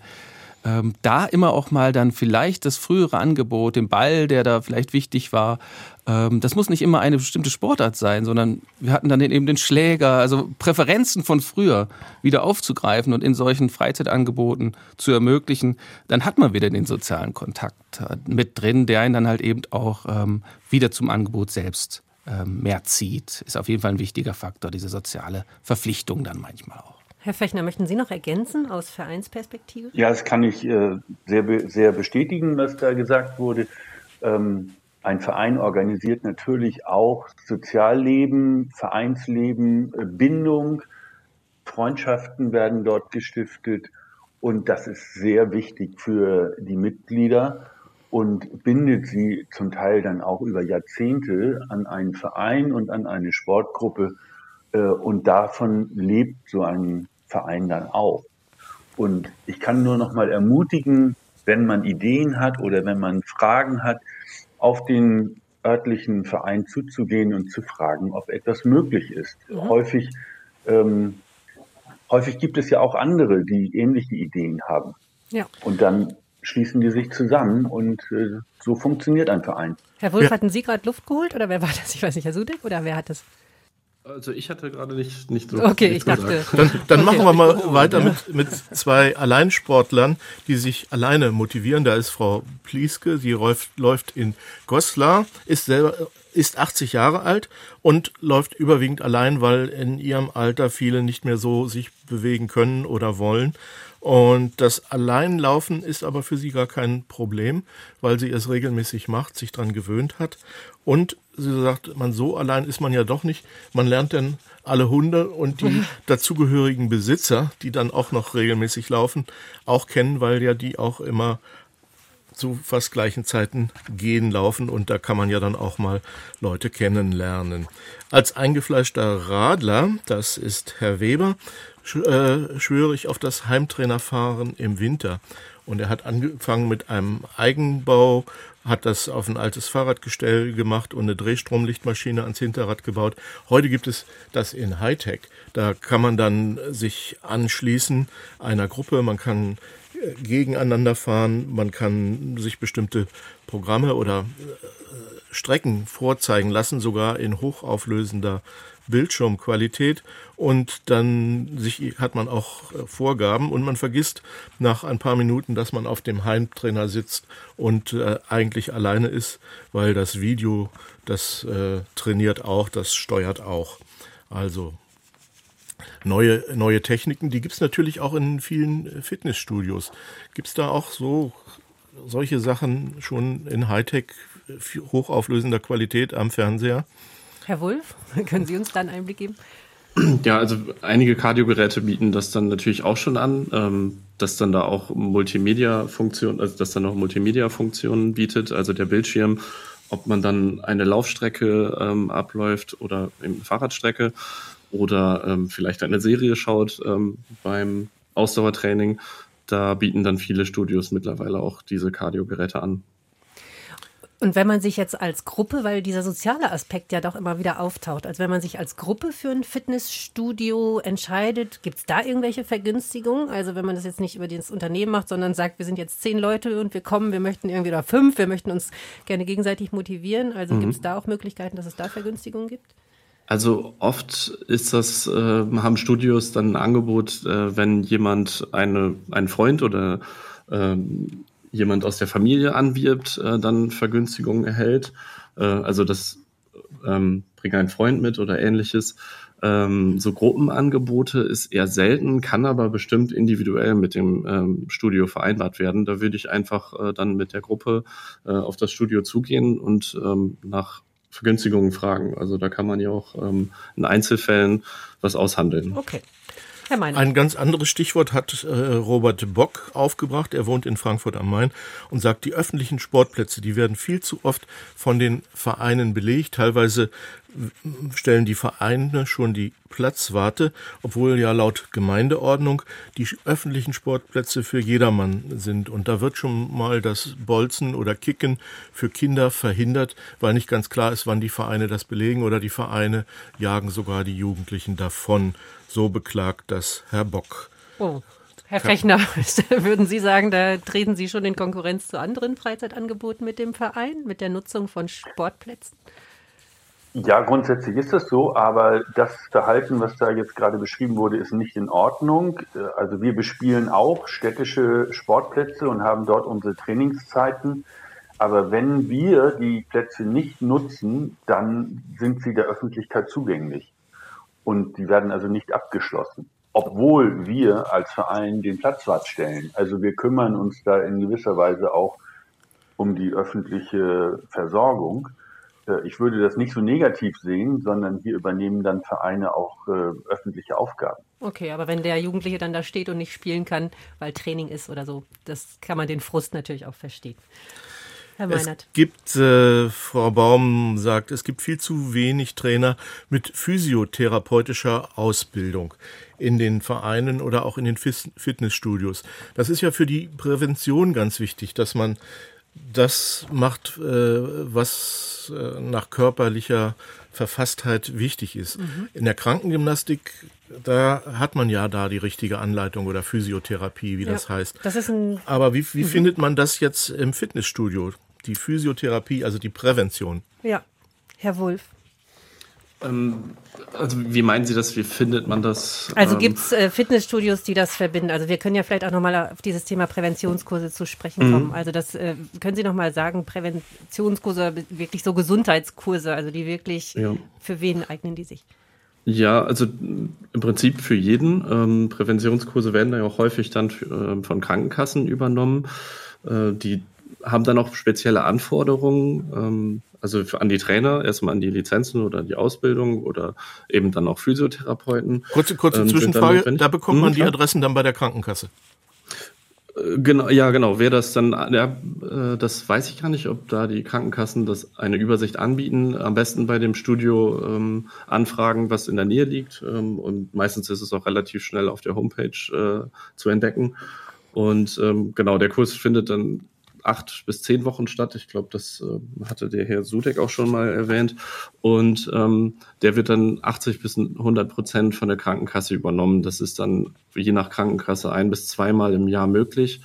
ähm, da immer auch mal dann vielleicht das frühere Angebot, den Ball, der da vielleicht wichtig war, ähm, das muss nicht immer eine bestimmte Sportart sein, sondern wir hatten dann eben den Schläger, also Präferenzen von früher wieder aufzugreifen und in solchen Freizeitangeboten zu ermöglichen, dann hat man wieder den sozialen Kontakt äh, mit drin, der einen dann halt eben auch ähm, wieder zum Angebot selbst ähm, mehr zieht. Ist auf jeden Fall ein wichtiger Faktor, diese soziale Verpflichtung dann manchmal auch. Herr Fechner, möchten Sie noch ergänzen aus Vereinsperspektive? Ja, das kann ich äh, sehr, sehr bestätigen, was da gesagt wurde. Ähm, ein Verein organisiert natürlich auch Sozialleben, Vereinsleben, äh, Bindung. Freundschaften werden dort gestiftet. Und das ist sehr wichtig für die Mitglieder und bindet sie zum Teil dann auch über Jahrzehnte an einen Verein und an eine Sportgruppe. Äh, und davon lebt so ein Verein dann auch. Und ich kann nur noch mal ermutigen, wenn man Ideen hat oder wenn man Fragen hat, auf den örtlichen Verein zuzugehen und zu fragen, ob etwas möglich ist. Mhm. Häufig, ähm, häufig gibt es ja auch andere, die ähnliche Ideen haben. Ja. Und dann schließen die sich zusammen und äh, so funktioniert ein Verein. Herr Wulff, ja. hatten Sie gerade Luft geholt oder wer war das? Ich weiß nicht, Herr Sudek oder wer hat das? Also ich hatte gerade nicht, nicht so. Okay, ich dachte. Dann, dann okay. machen wir mal weiter mit, mit zwei Alleinsportlern, die sich alleine motivieren. Da ist Frau Plieske, sie läuft, läuft in Goslar, ist selber ist 80 Jahre alt und läuft überwiegend allein, weil in ihrem Alter viele nicht mehr so sich bewegen können oder wollen. Und das Alleinlaufen ist aber für sie gar kein Problem, weil sie es regelmäßig macht, sich dran gewöhnt hat. Und sie sagt, man so allein ist man ja doch nicht. Man lernt dann alle Hunde und die [LAUGHS] dazugehörigen Besitzer, die dann auch noch regelmäßig laufen, auch kennen, weil ja die auch immer zu fast gleichen Zeiten gehen, laufen und da kann man ja dann auch mal Leute kennenlernen. Als eingefleischter Radler, das ist Herr Weber, äh, schwöre ich auf das Heimtrainerfahren im Winter. Und er hat angefangen mit einem Eigenbau, hat das auf ein altes Fahrradgestell gemacht und eine Drehstromlichtmaschine ans Hinterrad gebaut. Heute gibt es das in Hightech. Da kann man dann sich anschließen einer Gruppe. Man kann äh, gegeneinander fahren. Man kann sich bestimmte Programme oder äh, Strecken vorzeigen lassen, sogar in hochauflösender Bildschirmqualität und dann sich, hat man auch äh, Vorgaben und man vergisst nach ein paar Minuten, dass man auf dem Heimtrainer sitzt und äh, eigentlich alleine ist, weil das Video, das äh, trainiert auch, das steuert auch. Also neue, neue Techniken, die gibt es natürlich auch in vielen Fitnessstudios. Gibt es da auch so solche Sachen schon in Hightech hochauflösender Qualität am Fernseher? Herr Wulff, [LAUGHS] können Sie uns da einen Einblick geben? Ja, also einige Kardiogeräte bieten das dann natürlich auch schon an, ähm, dass dann da auch Multimedia-Funktionen, also dass dann noch Multimedia-Funktionen bietet, also der Bildschirm, ob man dann eine Laufstrecke ähm, abläuft oder eben Fahrradstrecke oder ähm, vielleicht eine Serie schaut ähm, beim Ausdauertraining. Da bieten dann viele Studios mittlerweile auch diese Kardiogeräte an. Und wenn man sich jetzt als Gruppe, weil dieser soziale Aspekt ja doch immer wieder auftaucht, also wenn man sich als Gruppe für ein Fitnessstudio entscheidet, gibt es da irgendwelche Vergünstigungen? Also wenn man das jetzt nicht über das Unternehmen macht, sondern sagt, wir sind jetzt zehn Leute und wir kommen, wir möchten irgendwie oder fünf, wir möchten uns gerne gegenseitig motivieren. Also mhm. gibt es da auch Möglichkeiten, dass es da Vergünstigungen gibt? Also oft ist das, äh, haben Studios dann ein Angebot, äh, wenn jemand eine, einen Freund oder ähm, jemand aus der Familie anwirbt, äh, dann Vergünstigungen erhält. Äh, also das ähm, bringe einen Freund mit oder ähnliches. Ähm, so Gruppenangebote ist eher selten, kann aber bestimmt individuell mit dem ähm, Studio vereinbart werden. Da würde ich einfach äh, dann mit der Gruppe äh, auf das Studio zugehen und ähm, nach Vergünstigungen fragen. Also da kann man ja auch ähm, in Einzelfällen was aushandeln. Okay. Herr Meinert. Ein ganz anderes Stichwort hat äh, Robert Bock aufgebracht. Er wohnt in Frankfurt am Main und sagt, die öffentlichen Sportplätze, die werden viel zu oft von den Vereinen belegt. Teilweise stellen die Vereine schon die Platzwarte, obwohl ja laut Gemeindeordnung die öffentlichen Sportplätze für jedermann sind. Und da wird schon mal das Bolzen oder Kicken für Kinder verhindert, weil nicht ganz klar ist, wann die Vereine das belegen oder die Vereine jagen sogar die Jugendlichen davon. So beklagt das Herr Bock. Oh. Herr Fechner, [LAUGHS] würden Sie sagen, da treten Sie schon in Konkurrenz zu anderen Freizeitangeboten mit dem Verein, mit der Nutzung von Sportplätzen? Ja, grundsätzlich ist das so, aber das Verhalten, was da jetzt gerade beschrieben wurde, ist nicht in Ordnung. Also wir bespielen auch städtische Sportplätze und haben dort unsere Trainingszeiten. Aber wenn wir die Plätze nicht nutzen, dann sind sie der Öffentlichkeit zugänglich und die werden also nicht abgeschlossen, obwohl wir als Verein den Platzwart stellen. Also wir kümmern uns da in gewisser Weise auch um die öffentliche Versorgung. Äh, ich würde das nicht so negativ sehen, sondern hier übernehmen dann Vereine auch äh, öffentliche Aufgaben. Okay, aber wenn der Jugendliche dann da steht und nicht spielen kann, weil Training ist oder so, das kann man den Frust natürlich auch verstehen. Herr Meinert. Es gibt, äh, Frau Baum sagt, es gibt viel zu wenig Trainer mit physiotherapeutischer Ausbildung in den Vereinen oder auch in den Fitnessstudios. Das ist ja für die Prävention ganz wichtig, dass man das macht, äh, was äh, nach körperlicher Verfasstheit wichtig ist. Mhm. In der Krankengymnastik, da hat man ja da die richtige Anleitung oder Physiotherapie, wie ja, das heißt. Das ist ein Aber wie, wie mhm. findet man das jetzt im Fitnessstudio? Die Physiotherapie, also die Prävention. Ja, Herr Wulff. Ähm, also wie meinen Sie das? Wie findet man das? Also ähm, gibt es äh, Fitnessstudios, die das verbinden? Also wir können ja vielleicht auch nochmal auf dieses Thema Präventionskurse zu sprechen mhm. kommen. Also das äh, können Sie nochmal sagen, Präventionskurse, wirklich so Gesundheitskurse, also die wirklich, ja. für wen eignen die sich? Ja, also im Prinzip für jeden. Ähm, Präventionskurse werden ja auch häufig dann für, äh, von Krankenkassen übernommen. Äh, die haben dann auch spezielle Anforderungen, ähm, also an die Trainer, erstmal an die Lizenzen oder die Ausbildung oder eben dann auch Physiotherapeuten. Kurze, kurze ähm, Zwischenfrage, da bekommt man hm, die Adressen dann bei der Krankenkasse? Äh, genau, ja, genau. Wer das dann, ja, äh, das weiß ich gar nicht, ob da die Krankenkassen das eine Übersicht anbieten. Am besten bei dem Studio ähm, anfragen, was in der Nähe liegt. Ähm, und meistens ist es auch relativ schnell auf der Homepage äh, zu entdecken. Und ähm, genau, der Kurs findet dann acht bis zehn Wochen statt. Ich glaube, das äh, hatte der Herr Sudek auch schon mal erwähnt. Und ähm, der wird dann 80 bis 100 Prozent von der Krankenkasse übernommen. Das ist dann je nach Krankenkasse ein bis zweimal im Jahr möglich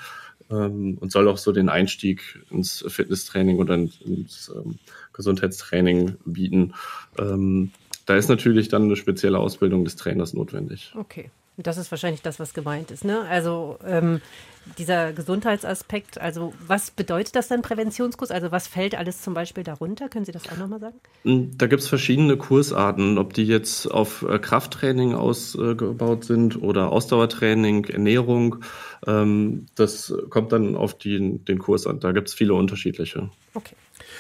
ähm, und soll auch so den Einstieg ins Fitnesstraining oder ins ähm, Gesundheitstraining bieten. Ähm, da ist natürlich dann eine spezielle Ausbildung des Trainers notwendig. Okay. Das ist wahrscheinlich das, was gemeint ist. Ne? Also ähm, dieser Gesundheitsaspekt, also was bedeutet das dann Präventionskurs? Also was fällt alles zum Beispiel darunter? Können Sie das auch nochmal sagen? Hm, da gibt es verschiedene Kursarten, ob die jetzt auf äh, Krafttraining ausgebaut sind oder Ausdauertraining, Ernährung. Ähm, das kommt dann auf die, den Kurs an. Da gibt es viele unterschiedliche. Okay.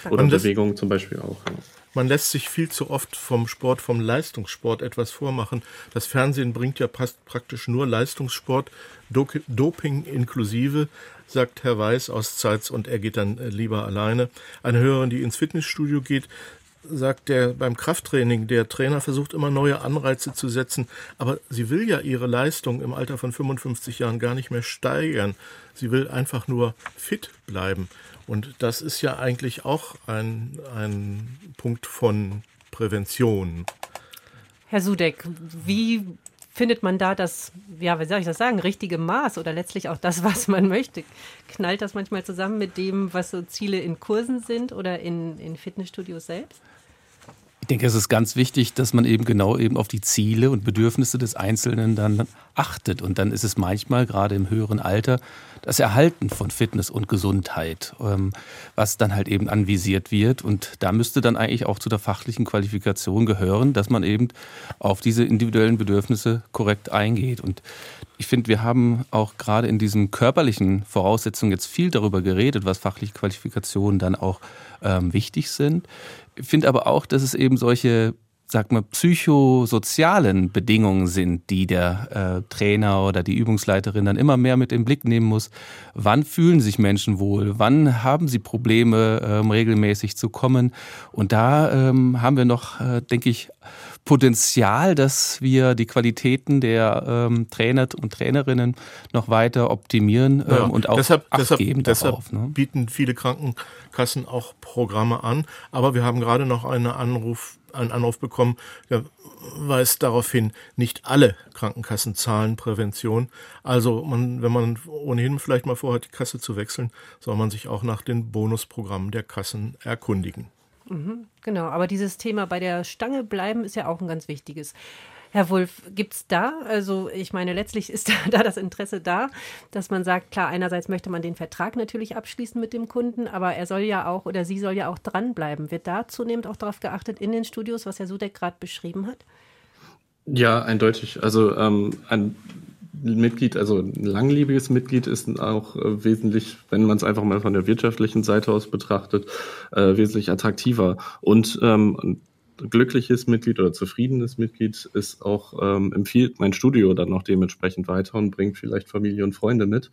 Oder Bewegung zum Beispiel auch. Ja. Man lässt sich viel zu oft vom Sport, vom Leistungssport etwas vormachen. Das Fernsehen bringt ja praktisch nur Leistungssport, Doping inklusive, sagt Herr Weiß aus Zeitz und er geht dann äh, lieber alleine. Eine Hörerin, die ins Fitnessstudio geht, sagt der beim Krafttraining, der Trainer versucht immer neue Anreize zu setzen, aber sie will ja ihre Leistung im Alter von 55 Jahren gar nicht mehr steigern. Sie will einfach nur fit bleiben. Und das ist ja eigentlich auch ein, ein Punkt von Prävention. Herr Sudeck, wie findet man da das, ja, wie soll ich das sagen, richtige Maß oder letztlich auch das, was man möchte? Knallt das manchmal zusammen mit dem, was so Ziele in Kursen sind oder in, in Fitnessstudios selbst? Ich denke, es ist ganz wichtig, dass man eben genau eben auf die Ziele und Bedürfnisse des Einzelnen dann achtet. Und dann ist es manchmal gerade im höheren Alter das Erhalten von Fitness und Gesundheit, ähm, was dann halt eben anvisiert wird. Und da müsste dann eigentlich auch zu der fachlichen Qualifikation gehören, dass man eben auf diese individuellen Bedürfnisse korrekt eingeht. Und ich finde, wir haben auch gerade in diesen körperlichen Voraussetzungen jetzt viel darüber geredet, was fachliche Qualifikationen dann auch ähm, wichtig sind. Ich finde aber auch, dass es eben solche sag mal, psychosozialen Bedingungen sind, die der äh, Trainer oder die Übungsleiterin dann immer mehr mit im Blick nehmen muss. Wann fühlen sich Menschen wohl? Wann haben sie Probleme, ähm, regelmäßig zu kommen? Und da ähm, haben wir noch, äh, denke ich, Potenzial, dass wir die Qualitäten der ähm, Trainer und Trainerinnen noch weiter optimieren ähm, ja, und auch deshalb, deshalb, darauf, ne? bieten viele Krankenkassen auch Programme an. Aber wir haben gerade noch eine Anruf einen Anruf bekommen, der weist darauf hin, nicht alle Krankenkassen zahlen Prävention. Also man, wenn man ohnehin vielleicht mal vorhat, die Kasse zu wechseln, soll man sich auch nach den Bonusprogrammen der Kassen erkundigen. Mhm, genau, aber dieses Thema bei der Stange bleiben ist ja auch ein ganz wichtiges. Herr Wulff, gibt es da, also ich meine, letztlich ist [LAUGHS] da, da, das Interesse da, dass man sagt, klar, einerseits möchte man den Vertrag natürlich abschließen mit dem Kunden, aber er soll ja auch oder sie soll ja auch dranbleiben. Wird da zunehmend auch darauf geachtet in den Studios, was Herr Sudeck gerade beschrieben hat? Ja, eindeutig. Also ähm, ein Mitglied, also ein langlebiges Mitglied ist auch äh, wesentlich, wenn man es einfach mal von der wirtschaftlichen Seite aus betrachtet, äh, wesentlich attraktiver. Und ähm, glückliches Mitglied oder zufriedenes Mitglied ist auch, ähm, empfiehlt mein Studio dann noch dementsprechend weiter und bringt vielleicht Familie und Freunde mit.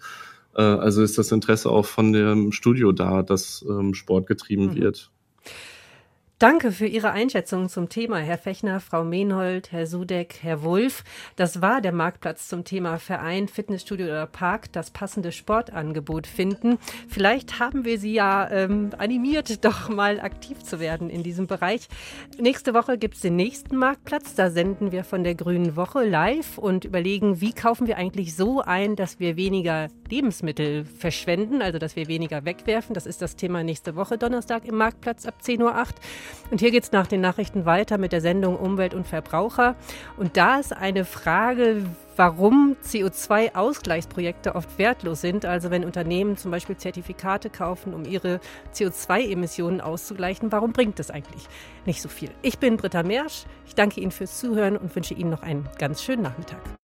Äh, also ist das Interesse auch von dem Studio da, dass ähm, Sport getrieben mhm. wird. Danke für Ihre Einschätzung zum Thema, Herr Fechner, Frau Mehnhold, Herr Sudeck, Herr Wulff. Das war der Marktplatz zum Thema Verein, Fitnessstudio oder Park, das passende Sportangebot finden. Vielleicht haben wir Sie ja ähm, animiert, [LAUGHS] doch mal aktiv zu werden in diesem Bereich. Nächste Woche gibt es den nächsten Marktplatz. Da senden wir von der Grünen Woche live und überlegen, wie kaufen wir eigentlich so ein, dass wir weniger Lebensmittel verschwenden, also dass wir weniger wegwerfen. Das ist das Thema nächste Woche, Donnerstag im Marktplatz ab 10.08 Uhr. Und hier geht es nach den Nachrichten weiter mit der Sendung Umwelt und Verbraucher. Und da ist eine Frage, warum CO2-Ausgleichsprojekte oft wertlos sind. Also wenn Unternehmen zum Beispiel Zertifikate kaufen, um ihre CO2-Emissionen auszugleichen, warum bringt das eigentlich nicht so viel? Ich bin Britta Mersch. Ich danke Ihnen fürs Zuhören und wünsche Ihnen noch einen ganz schönen Nachmittag.